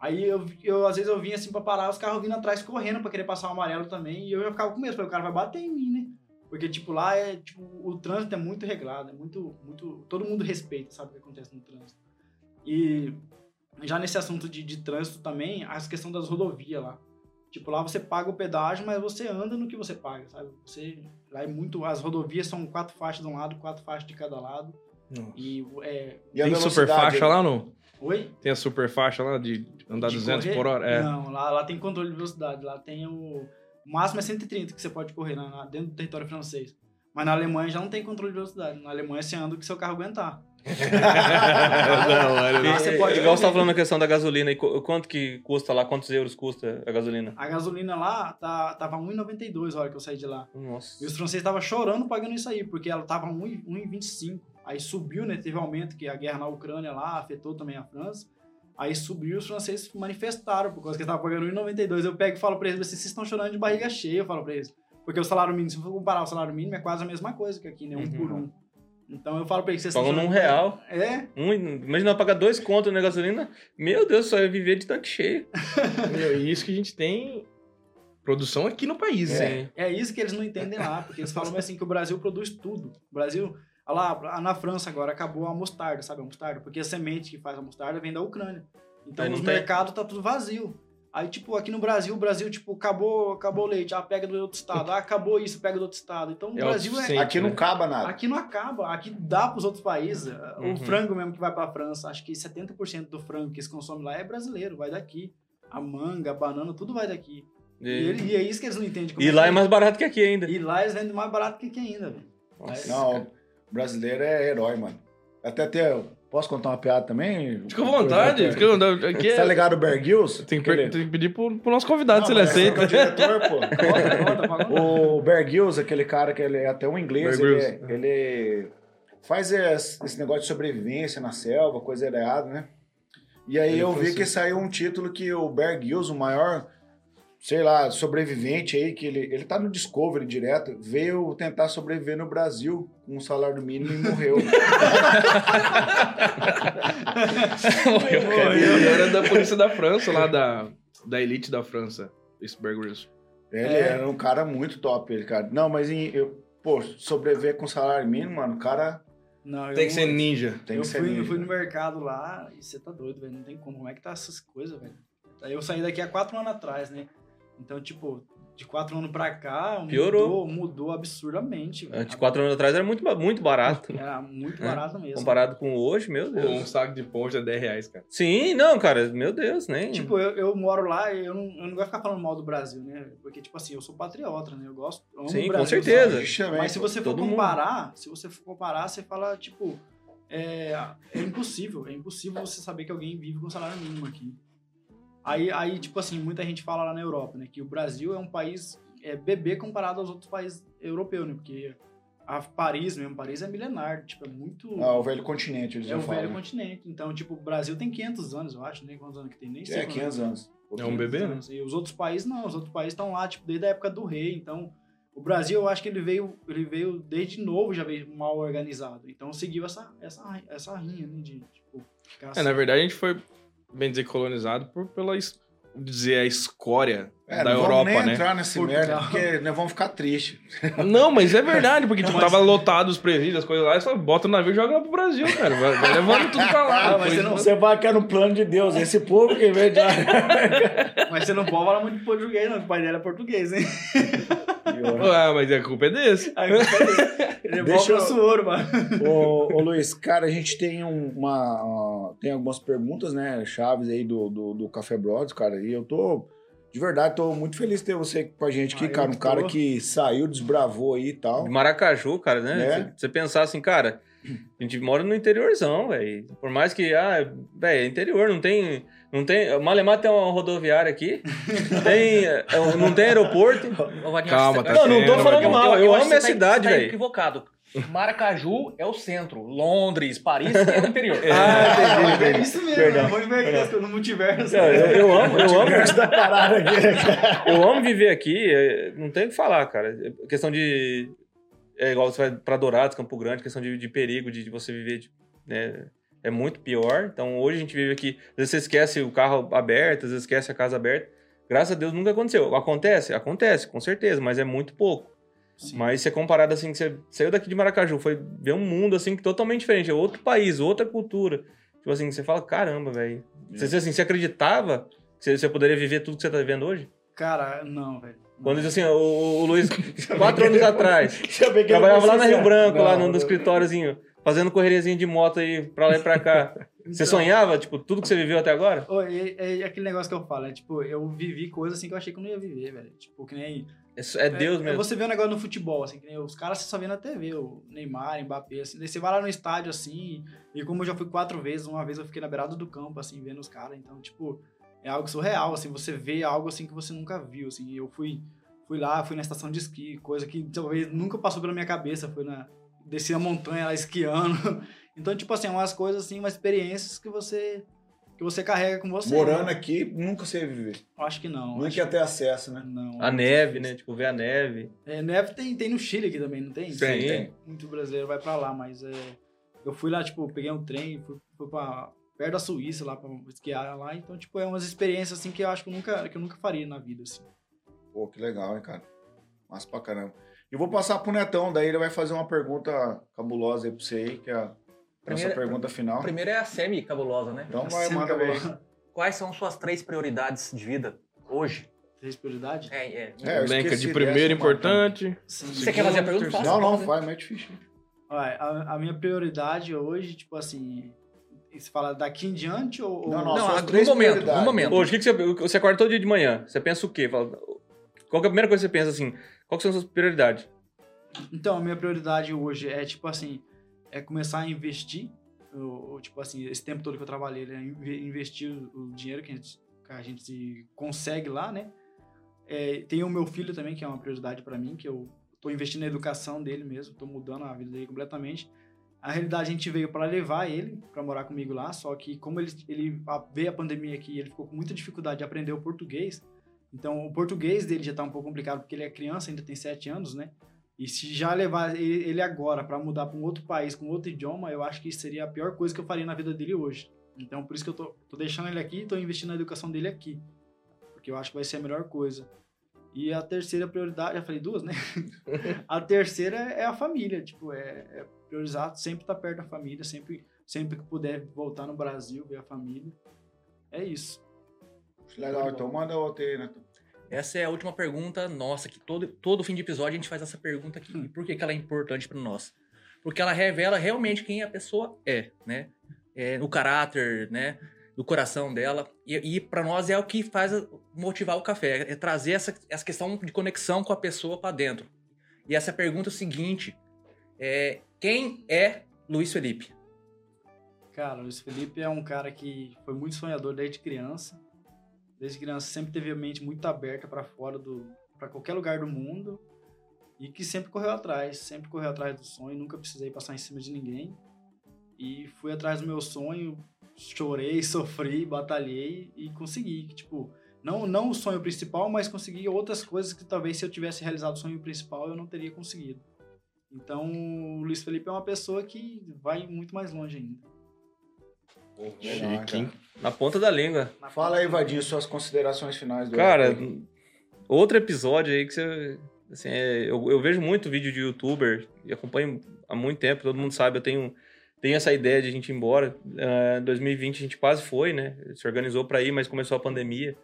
Aí eu, eu às vezes eu vinha assim pra parar, os carros vindo atrás correndo pra querer passar o amarelo também, e eu já ficava com medo, falei, o cara vai bater em mim, né? Porque, tipo, lá é, tipo, o trânsito é muito regrado, é muito, muito, todo mundo respeita, sabe o que acontece no trânsito. E já nesse assunto de, de trânsito também, a questão das rodovias lá. Tipo, lá você paga o pedágio, mas você anda no que você paga, sabe? Você, lá é muito, as rodovias são quatro faixas de um lado, quatro faixas de cada lado. E é... E Tem super velocidade? faixa lá, não? Oi? Tem a super faixa lá de andar De 200 correr? por hora? É. Não, lá, lá tem controle de velocidade. Lá tem o. O máximo é 130 que você pode correr na- na- dentro do território francês. Mas na Alemanha já não tem controle de velocidade. Na Alemanha você anda o que seu carro aguentar. hora, né? Lá você pode Igual você correr. falando na questão da gasolina, e qu- quanto que custa lá, quantos euros custa a gasolina? A gasolina lá tá, tava 1,92 a hora que eu saí de lá. Nossa. E os franceses estavam chorando pagando isso aí, porque ela tava 1 1,25. Aí subiu, né? Teve aumento, que a guerra na Ucrânia lá afetou também a França. Aí subiu os franceses manifestaram por causa que estavam pagando 1,92. Eu pego e falo pra eles, vocês estão chorando de barriga cheia, eu falo pra eles. Porque o salário mínimo, se for comparar o salário mínimo, é quase a mesma coisa que aqui, né? Um Uhum. por um. Então eu falo pra eles, vocês Pagam estão num real. É, Um, imagina pagar dois contos na gasolina. Meu Deus, só ia viver de tanque cheio. *laughs* Meu, e isso que a gente tem produção aqui no país, né? Sim. É isso que eles não entendem lá, porque eles falam assim que o Brasil produz tudo. O Brasil, lá, na França agora acabou a mostarda, sabe a mostarda? Porque a semente que faz a mostarda vem da Ucrânia. Então os tem. mercados tá tudo vazio. Aí, tipo, aqui no Brasil, o Brasil, tipo, acabou, acabou o leite, ah, pega do outro estado. Ah, acabou isso, pega do outro estado. Então, o É Brasil é... Aqui não né? acaba nada. Aqui não acaba, aqui dá pros outros países. Uhum. O frango mesmo que vai pra França, acho que 70% do frango que se consome lá é brasileiro, vai daqui. A manga, a banana, tudo vai daqui. E, E, ele- e é isso que eles não entendem. como e é lá é mais barato que aqui ainda. E lá eles vendem mais barato que aqui ainda, velho. Nossa, Não, brasileiro é herói, mano. Até ter. Posso contar uma piada também? Fica à vontade. Fica à vontade. Aqui Você tá é... ligado o Bear Grylls? Tem que, tem que pedir pro, pro nosso convidado Não, se ele é aceita. é o diretor, pô. *laughs* Conta, conta. O Bear Grylls, aquele cara que ele é até um inglês, ele, Grylls. ele faz esse negócio de sobrevivência na selva, coisa errada, né? E aí Ele eu vi assim. que saiu um título que o Bear Grylls, o maior, sei lá, sobrevivente aí, que ele, ele tá no Discovery direto, veio tentar sobreviver no Brasil com um salário mínimo e morreu. *laughs* Ele era da polícia da França, lá da, da elite da França. Esse Bear Grylls. Ele É. era um cara muito top, ele, cara. Não, mas em, eu, pô, sobreviver com salário mínimo, mano, o cara Não, eu Tem que ser ninja. tem eu que ser fui, eu ninja. fui no mercado lá e você tá doido, velho. Não tem como. Como é que tá essas coisas, velho? Aí eu saí daqui há quatro anos atrás, né? Então, tipo, de quatro anos pra cá, Piorou. mudou, mudou absurdamente. Antes, quatro anos atrás era muito, muito barato. *laughs* Era muito É. barato mesmo. Comparado com hoje, meu Pô, Deus. um saco de ponte é 10 reais, cara. Sim, não, cara, meu Deus, nem. Tipo, eu, eu moro lá e eu não, eu não gosto de ficar falando mal do Brasil, né? Porque, tipo assim, eu sou patriota, né? Eu gosto. amo Sim, o com Brasil, certeza. sabe? Mas se você for todo mundo. comparar, se você for comparar, você fala, tipo, é, é impossível, é impossível você saber que alguém vive com salário mínimo aqui. Aí, aí, tipo assim, muita gente fala lá na Europa, né, que o Brasil é um país é, bebê comparado aos outros países europeus, né, porque a Paris mesmo, Paris é milenar, tipo, é muito... Ah, o velho continente, eles é já o falam. velho né? continente. Então, tipo, o Brasil tem 500 anos, eu acho, né, quantos anos que tem, nem sei. É, quantos 500 anos. É um bebê, né? anos. E os outros países não, os outros países estão lá, tipo, desde a época do rei. Então, o Brasil, eu acho que ele veio, ele veio desde novo, já veio mal organizado. Então, seguiu essa, essa, essa rinha, né, de, tipo, ficar É, na verdade, a gente foi, bem dizer, colonizado por, pela, dizer, a escória É, da não Europa, vamos nem né? entrar nesse Portugal. merda, porque nós vamos ficar tristes. *laughs* Não, mas é verdade, porque tipo, Mas- tava lotado os presídios, as coisas lá, e só bota o navio e joga lá pro Brasil, cara. Vai, vai levando tudo pra lá. Ah, mas Foi você não- Você vai que é no plano de Deus. Esse povo que vem de... *laughs* Mas você não pode falar muito de português, não, o pai dele é português, hein? Ah, mas a culpa é desse. Aí, ele é Deixa Deixa eu- nosso ouro, mano. ô, ô, Luiz, cara, a gente tem um- uma... Tem algumas perguntas, né? Chaves aí do, do, do Café Brothers, cara. E eu tô... De verdade, tô muito feliz de ter você com a gente aqui, Ah, eu cara. Um cara que saiu, desbravou aí e tal. De Maracaju, cara, né? É. Você você pensar assim, cara, a gente mora no interiorzão, velho. Por mais que, ah, velho, é interior, não tem. Não tem. Malemar tem uma rodoviária aqui. *laughs* tem, é, não tem aeroporto. Calma, você- tá Não, não tô falando mal, eu acho amo minha tá- cidade, tá velho. equivocado. Maracaju é o centro. Londres, Paris é o interior. *laughs* Ah, entendi, É entendi. isso mesmo, Perdão, eu vou inverter no multiverso. Não, eu, eu amo, eu amo, da parada aqui, né, eu amo viver aqui, é, não tem o que falar, cara. É Questão de. É igual você vai pra Dourados, Campo Grande, questão de, de perigo, de, de você viver, de- né, é muito pior. Então hoje a gente vive aqui, às vezes você esquece o carro aberto, às vezes esquece a casa aberta. Graças a Deus nunca aconteceu. Acontece? Acontece, com certeza, mas é muito pouco. Sim. Mas se é comparado assim, que você saiu daqui de Maracaju, foi ver um mundo assim que totalmente diferente, é outro país, outra cultura. Tipo assim, você fala, caramba, velho. Você, assim, você acreditava que você- você poderia viver tudo que você tá vivendo hoje? Cara, não, velho. Quando diz assim, o, o Luiz, *laughs* quatro anos atrás, *laughs* trabalhava lá na Rio Branco, lá Não, no, no escritóriozinho, fazendo correriazinho de moto aí pra lá e pra cá. *laughs* Você Então, sonhava, tipo, tudo que você viveu até agora? ô, É, é aquele negócio que eu falo, é tipo, eu vivi coisas assim que eu achei que eu não ia viver, velho. Tipo, que nem. É, é Deus é, mesmo. Você vê um negócio no futebol, assim, que nem os caras você só vê na TV, o Neymar, Mbappé, assim. Daí você vai lá no estádio, assim, e como eu já fui quatro vezes, uma vez eu fiquei na beirada do campo, assim, vendo os caras. Então, tipo, é algo surreal, assim, você vê algo assim que você nunca viu, assim. Eu fui, fui lá, fui na estação de esqui, coisa que talvez nunca passou pela minha cabeça, foi na. Desci a montanha lá esquiando. *laughs* Então, tipo assim, é umas coisas assim, umas experiências que você. Que você carrega com você. Morando né? aqui, nunca sei viver. Eu acho que não. Nunca ia ter acesso, né? Não. A neve, né? Tipo, ver a neve. É, neve tem, tem no Chile aqui também, não tem? Tem, Sim. tem. Muito brasileiro vai pra lá, mas é, eu fui lá, tipo, peguei um trem, fui, fui pra perto da Suíça lá pra esquiar lá, então, tipo, é umas experiências assim que eu acho que eu nunca, que eu nunca faria na vida, assim. Pô, que legal, hein, cara. Massa pra caramba. E vou passar pro Netão, daí ele vai fazer uma pergunta cabulosa aí pra você aí, que é a nossa Primeira- pergunta final. Primeiro é a semi-cabulosa, né? Então vai, manda ver. Quais são suas três prioridades de vida hoje? Três prioridades? É, é. É, esqueci de primeiro importante. Sim. Você quer fazer a pergunta? Faça, Não, não, vai, mete ficha. Olha, a, a minha prioridade hoje, tipo assim, você fala daqui em diante ou... Não, não, Não, no momento, no momento. Hoje, o que, que você, você acorda todo dia de manhã? Você pensa o quê? Fala, qual que é a primeira coisa que você pensa assim? Qual que são as suas prioridades? Então, a minha prioridade hoje é, tipo assim, é começar a investir. Tipo assim, esse tempo todo que eu trabalhei, né, inve- investir o, dinheiro que a, gente, que a gente consegue lá, né? É, tem o meu filho também, que é uma prioridade para mim, que eu tô investindo na educação dele mesmo, tô mudando a vida dele completamente. A realidade, a gente veio para levar ele para morar comigo lá, só que como ele, ele veio a pandemia aqui, ele ficou com muita dificuldade de aprender o português. Então, o português dele já tá um pouco complicado, porque ele é criança, ainda tem sete anos, né? E se já levar ele agora para mudar para um outro país com outro idioma, eu acho que seria a pior coisa que eu faria na vida dele hoje. Então, por isso que eu tô, tô deixando ele aqui e tô investindo na educação dele aqui. Porque eu acho que vai ser a melhor coisa. E a terceira prioridade, já falei duas, né? *laughs* a terceira é a família, tipo, é, é priorizar sempre estar perto da família, sempre, sempre que puder voltar no Brasil, ver a família. É isso. Legal, então manda outra aí, né? Essa é a última pergunta nossa, que todo, todo fim de episódio a gente faz essa pergunta aqui. E por que, que ela é importante para nós? Porque ela revela realmente quem a pessoa é, né? É, no caráter, né? Do coração dela. E, e para nós é o que faz motivar o café. É trazer essa, essa questão de conexão com a pessoa para dentro. E essa pergunta é o seguinte: é, quem é Luiz Felipe? Cara, o Luiz Felipe é um cara que foi muito sonhador desde criança. Desde criança sempre teve a mente muito aberta para fora do para qualquer lugar do mundo e que sempre correu atrás, sempre correu atrás do sonho, nunca precisei passar em cima de ninguém. E fui atrás do meu sonho, chorei, *laughs* sofri, batalhei e consegui, tipo, não não o sonho principal, mas consegui outras coisas que talvez se eu tivesse realizado o sonho principal eu não teria conseguido. Então, o Luiz Felipe é uma pessoa que vai muito mais longe ainda. Legal, Chique, hein? Na ponta da língua. Fala aí, Vadir, suas considerações finais do Cara, outro episódio aí que você. Assim, é, eu, eu vejo muito vídeo de youtuber e acompanho há muito tempo, todo mundo sabe, eu tenho, tenho essa ideia de a gente ir embora. Em 2020 a gente quase foi, né? Se organizou pra ir, mas começou a pandemia.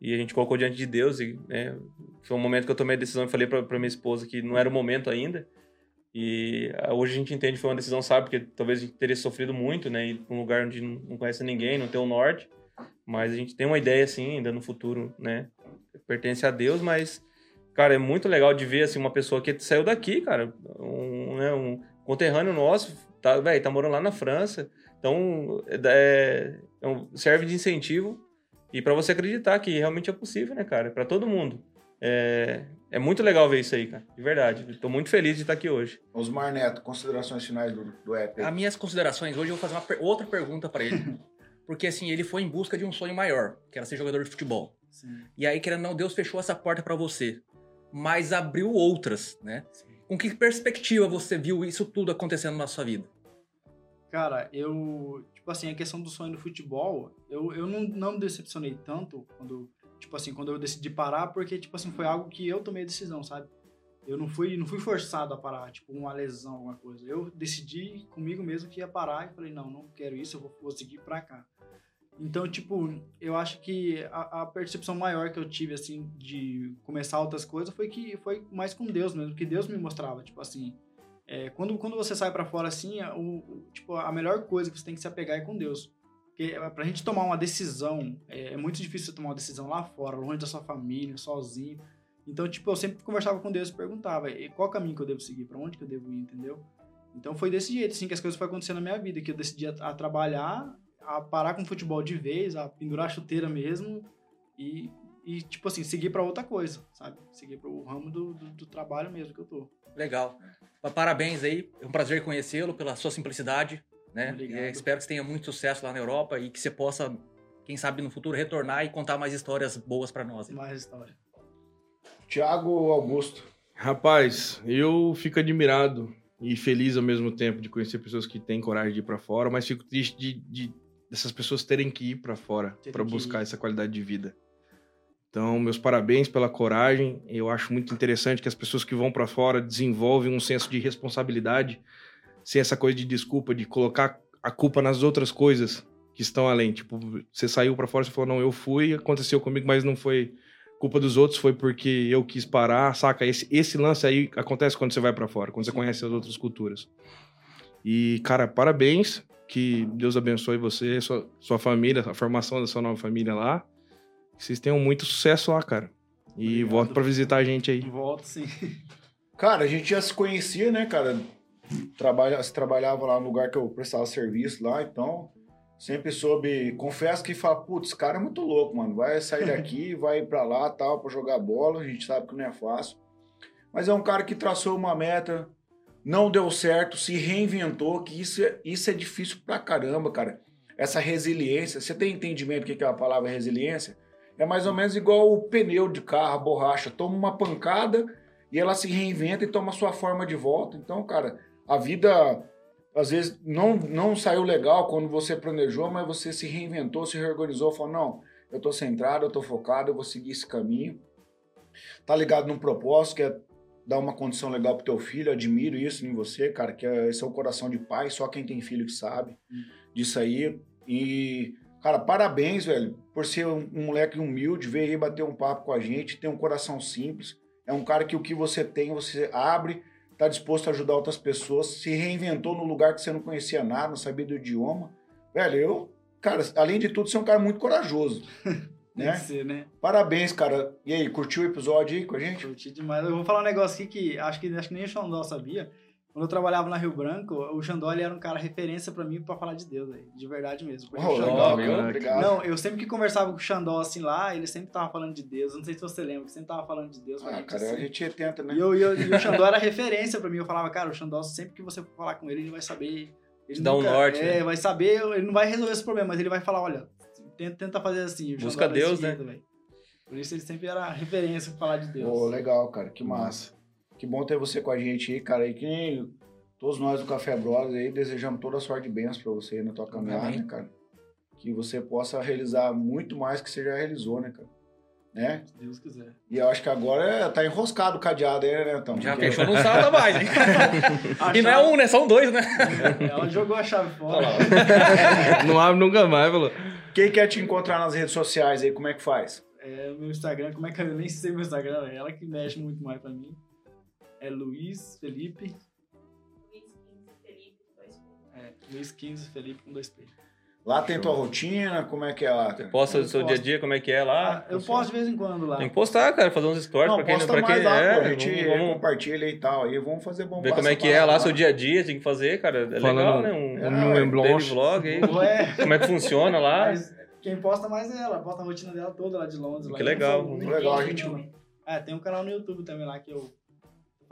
E a gente colocou diante de Deus. E, né, foi um momento que eu tomei a decisão e falei pra, pra minha esposa que não era o momento ainda. E ah, hoje a gente entende que foi uma decisão sábia, porque talvez a gente teria sofrido muito, né? Ir um lugar onde não conhece ninguém, não tem o norte. Mas a gente tem uma ideia, assim, ainda no futuro, né? Pertence a Deus, mas, cara, é muito legal de ver, assim, uma pessoa que saiu daqui, cara. Um, né, um conterrâneo nosso, tá, velho, tá morando lá na França. Então, é, é um- serve de incentivo e para você acreditar que realmente é possível, né, cara? Para todo mundo. É, é muito legal ver isso aí, cara. De verdade. Estou muito feliz de estar aqui hoje. Osmar Neto, considerações finais do, do EP. As minhas considerações hoje eu vou fazer uma per- outra pergunta para ele. *laughs* Porque assim, ele foi em busca de um sonho maior, que era ser jogador de futebol. Sim. E aí, querendo ou não, Deus fechou essa porta para você. Mas abriu outras, né? Com que perspectiva você viu isso tudo acontecendo na sua vida? Cara, eu. Tipo assim, a questão do sonho do futebol, eu, eu não, não me decepcionei tanto quando. Tipo assim, quando eu decidi parar, porque, tipo assim, foi algo que eu tomei a decisão, sabe? Eu não fui, não fui forçado a parar, tipo, uma lesão, alguma coisa. Eu decidi comigo mesmo que ia parar e falei, não, não quero isso, eu vou, vou seguir pra cá. Então, tipo, eu acho que a, a percepção maior que eu tive, assim, de começar outras coisas foi que foi mais com Deus mesmo, que Deus me mostrava, tipo assim, é, quando, quando você sai pra fora assim, a- o, o- tipo, a melhor coisa que você tem que se apegar é com Deus. Porque é, pra gente tomar uma decisão, é, é muito difícil você tomar uma decisão lá fora, longe da sua família, sozinho. Então, tipo, eu sempre conversava com Deus e perguntava, qual caminho que eu devo seguir, pra onde que eu devo ir, entendeu? Então foi desse jeito, assim, que as coisas foram acontecendo na minha vida, que eu decidi a, a trabalhar, a parar com o futebol de vez, a pendurar a chuteira mesmo e, e tipo assim, seguir pra outra coisa, sabe? Seguir pro ramo do, do, do trabalho mesmo que eu tô. Legal. Parabéns aí, é um prazer conhecê-lo pela sua simplicidade, né? E espero que você tenha muito sucesso lá na Europa e que você possa, quem sabe no futuro, retornar e contar mais histórias boas para nós. Mais história. Tiago Augusto. Rapaz, eu fico admirado e feliz ao mesmo tempo de conhecer pessoas que têm coragem de ir pra fora, mas fico triste de, de- dessas pessoas terem que ir pra fora que buscar ir. essa qualidade de vida. Então, meus parabéns pela coragem. Eu acho muito interessante que as pessoas que vão pra fora desenvolvem um senso de responsabilidade, sem essa coisa de desculpa, de colocar a culpa nas outras coisas que estão além. Tipo, você saiu pra fora, você falou, não, eu fui, aconteceu comigo, mas não foi culpa dos outros, foi porque eu quis parar, saca? Esse, esse lance aí acontece quando você vai pra fora, quando você conhece as outras culturas. E, cara, parabéns, que Deus abençoe você, sua, sua família, a formação da sua nova família lá. Que vocês tenham muito sucesso lá, cara. E Obrigado. volta pra visitar a gente aí. Volto sim. *laughs* Cara, a gente já se conhecia, né, cara? Trabalha, se trabalhava lá no lugar que eu prestava serviço lá, então sempre soube. Confesso que fala, putz, esse cara é muito louco, mano. Vai sair daqui, *laughs* vai pra lá tal, pra jogar bola. A gente sabe que não é fácil. Mas é um cara que traçou uma meta, não deu certo, se reinventou, que isso é, isso é difícil pra caramba, cara. Essa resiliência. Você tem entendimento do que que é a palavra resiliência? É mais ou menos igual o pneu de carro, a borracha. Toma uma pancada e ela se reinventa e toma sua forma de volta. Então, cara, a vida às vezes não, não saiu legal quando você planejou, mas você se reinventou, se reorganizou, falou: não, eu tô centrado, eu tô focado, eu vou seguir esse caminho. Tá ligado num propósito que é dar uma condição legal pro teu filho, admiro isso em você, cara, que é, esse é o coração de pai, só quem tem filho que sabe disso aí. E, cara, parabéns, velho, por ser um, um moleque humilde, veio aí bater um papo com a gente, tem um coração simples. É um cara que o que você tem, você abre, tá disposto a ajudar outras pessoas, se reinventou no lugar que você não conhecia nada, não sabia do idioma. Velho, eu, cara, além de tudo, você é um cara muito corajoso. *laughs* Né? ser, né? Parabéns, cara. E aí, curtiu o episódio aí com a gente? Curti demais. Eu vou falar um negócio aqui que acho que, acho que nem o Xandó sabia. Quando eu trabalhava na Rio Branco, o Xandó ele era um cara referência pra mim pra falar de Deus, aí, de verdade mesmo. Porque Oh, o Xandó, legal. Obrigado. Não, eu sempre que conversava com o Xandó assim lá, ele sempre tava falando de Deus. Não sei se você lembra, que sempre tava falando de Deus. Ah, gente, cara, assim. a gente tenta, né? E, eu, e, eu- e o Xandó era referência pra mim. Eu falava, cara, o Xandó, sempre que você for falar com ele, ele vai saber. Ele dá um norte, É, né? vai saber, ele não vai resolver esse problema, mas ele vai falar, olha, tenta, tenta fazer assim. Busca Deus, né? jeito. Por isso ele sempre era referência pra falar de Deus. Pô, legal, cara. Que massa. Que bom ter você com a gente aí, cara. E que nem todos nós do Café Brothers aí desejamos toda a sorte e bênçãos pra você aí na tua caminhada, né, cara? Que você possa realizar muito mais que você já realizou, né, cara? Né? Se Deus quiser. E eu acho que agora é- tá enroscado o cadeado aí, né, então? Já Porque- fechou *laughs* no saldo a mais, hein? *laughs* E não é um, né? São dois, né? Ela jogou a chave fora. *laughs* não abre nunca mais, falou. Quem quer te encontrar nas redes sociais aí, como é que faz? É, meu Instagram, como é que eu nem sei meu Instagram? É ela que mexe muito mais pra mim. É Luiz Felipe. Luiz 15, Felipe, dois pontos. É, Luiz 15 Felipe com dois P. Lá tem tua rotina, como é que é lá, cara? Posta Eu o seu dia a dia, como é que é lá. Ah, eu posto de vez em quando lá. Tem que postar, cara, fazer uns stories Não, pra quem posta pra quem lá, é. pô, a gente vamos, vamos compartilha e tal. Aí vamos fazer bombar ver como é que é parada lá, seu dia a dia, tem que fazer, cara. É Falando legal, né? Um, É, um daily Blanche. vlog aí. Ué, Como é que funciona lá? mas quem posta mais é ela. Posta a rotina dela toda lá de Londres. lá. Que não legal, muito legal, a gente-. É, tem um canal no YouTube também lá que eu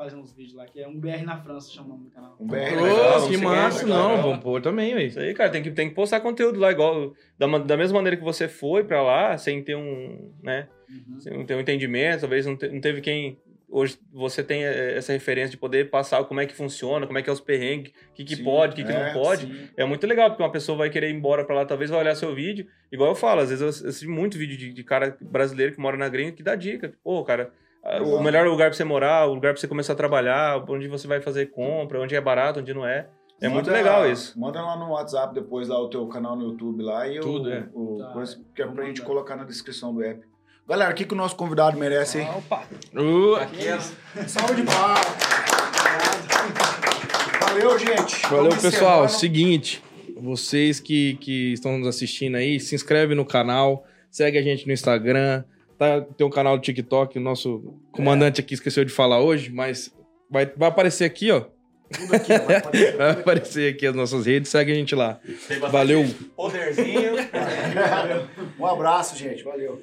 fazendo uns vídeos lá, que é um BR na França, chama o nome do canal. Um BR Ô, legal, Ô, vamos que massa, legal, não, legal. vamos pôr também, velho. Isso aí, cara, tem que, tem que postar conteúdo lá, igual. Da, da mesma maneira que você foi pra lá, sem ter um. né? Uhum. Sem ter um entendimento, talvez não, te- não teve quem. Hoje você tem eh, essa referência de poder passar como é que funciona, como é que é os perrengues, o que, que Sim, pode, o que, que é, não pode. Sim. É muito legal, porque uma pessoa vai querer ir embora pra lá, talvez vai olhar seu vídeo. Igual eu falo, às vezes eu assisti muito vídeo de, de cara brasileiro que mora na gringa que dá dica. Pô, cara, o Exato. melhor lugar pra você morar, o lugar pra você começar a trabalhar, onde você vai fazer compra, onde é barato, onde não é. É muito Manda- legal isso. Manda lá no WhatsApp depois lá o teu canal no YouTube lá e Tudo, o, é. o Tá, coisa que é pra gente colocar na descrição do app. Galera, o que, que o nosso convidado merece aí? Opa! Uh, Salve de palmas! Valeu, gente! Valeu, Vamos pessoal. Seguinte, vocês que, que estão nos assistindo aí, se inscreve no canal, segue a gente no Instagram, tá, tem um canal do TikTok, o nosso comandante aqui esqueceu de falar hoje, mas vai, vai aparecer aqui, ó. Tudo aqui, vai aparecer. Vai aparecer aqui as nossas redes, segue a gente lá. Valeu. Poderzinho. *laughs* Um abraço, gente. Valeu.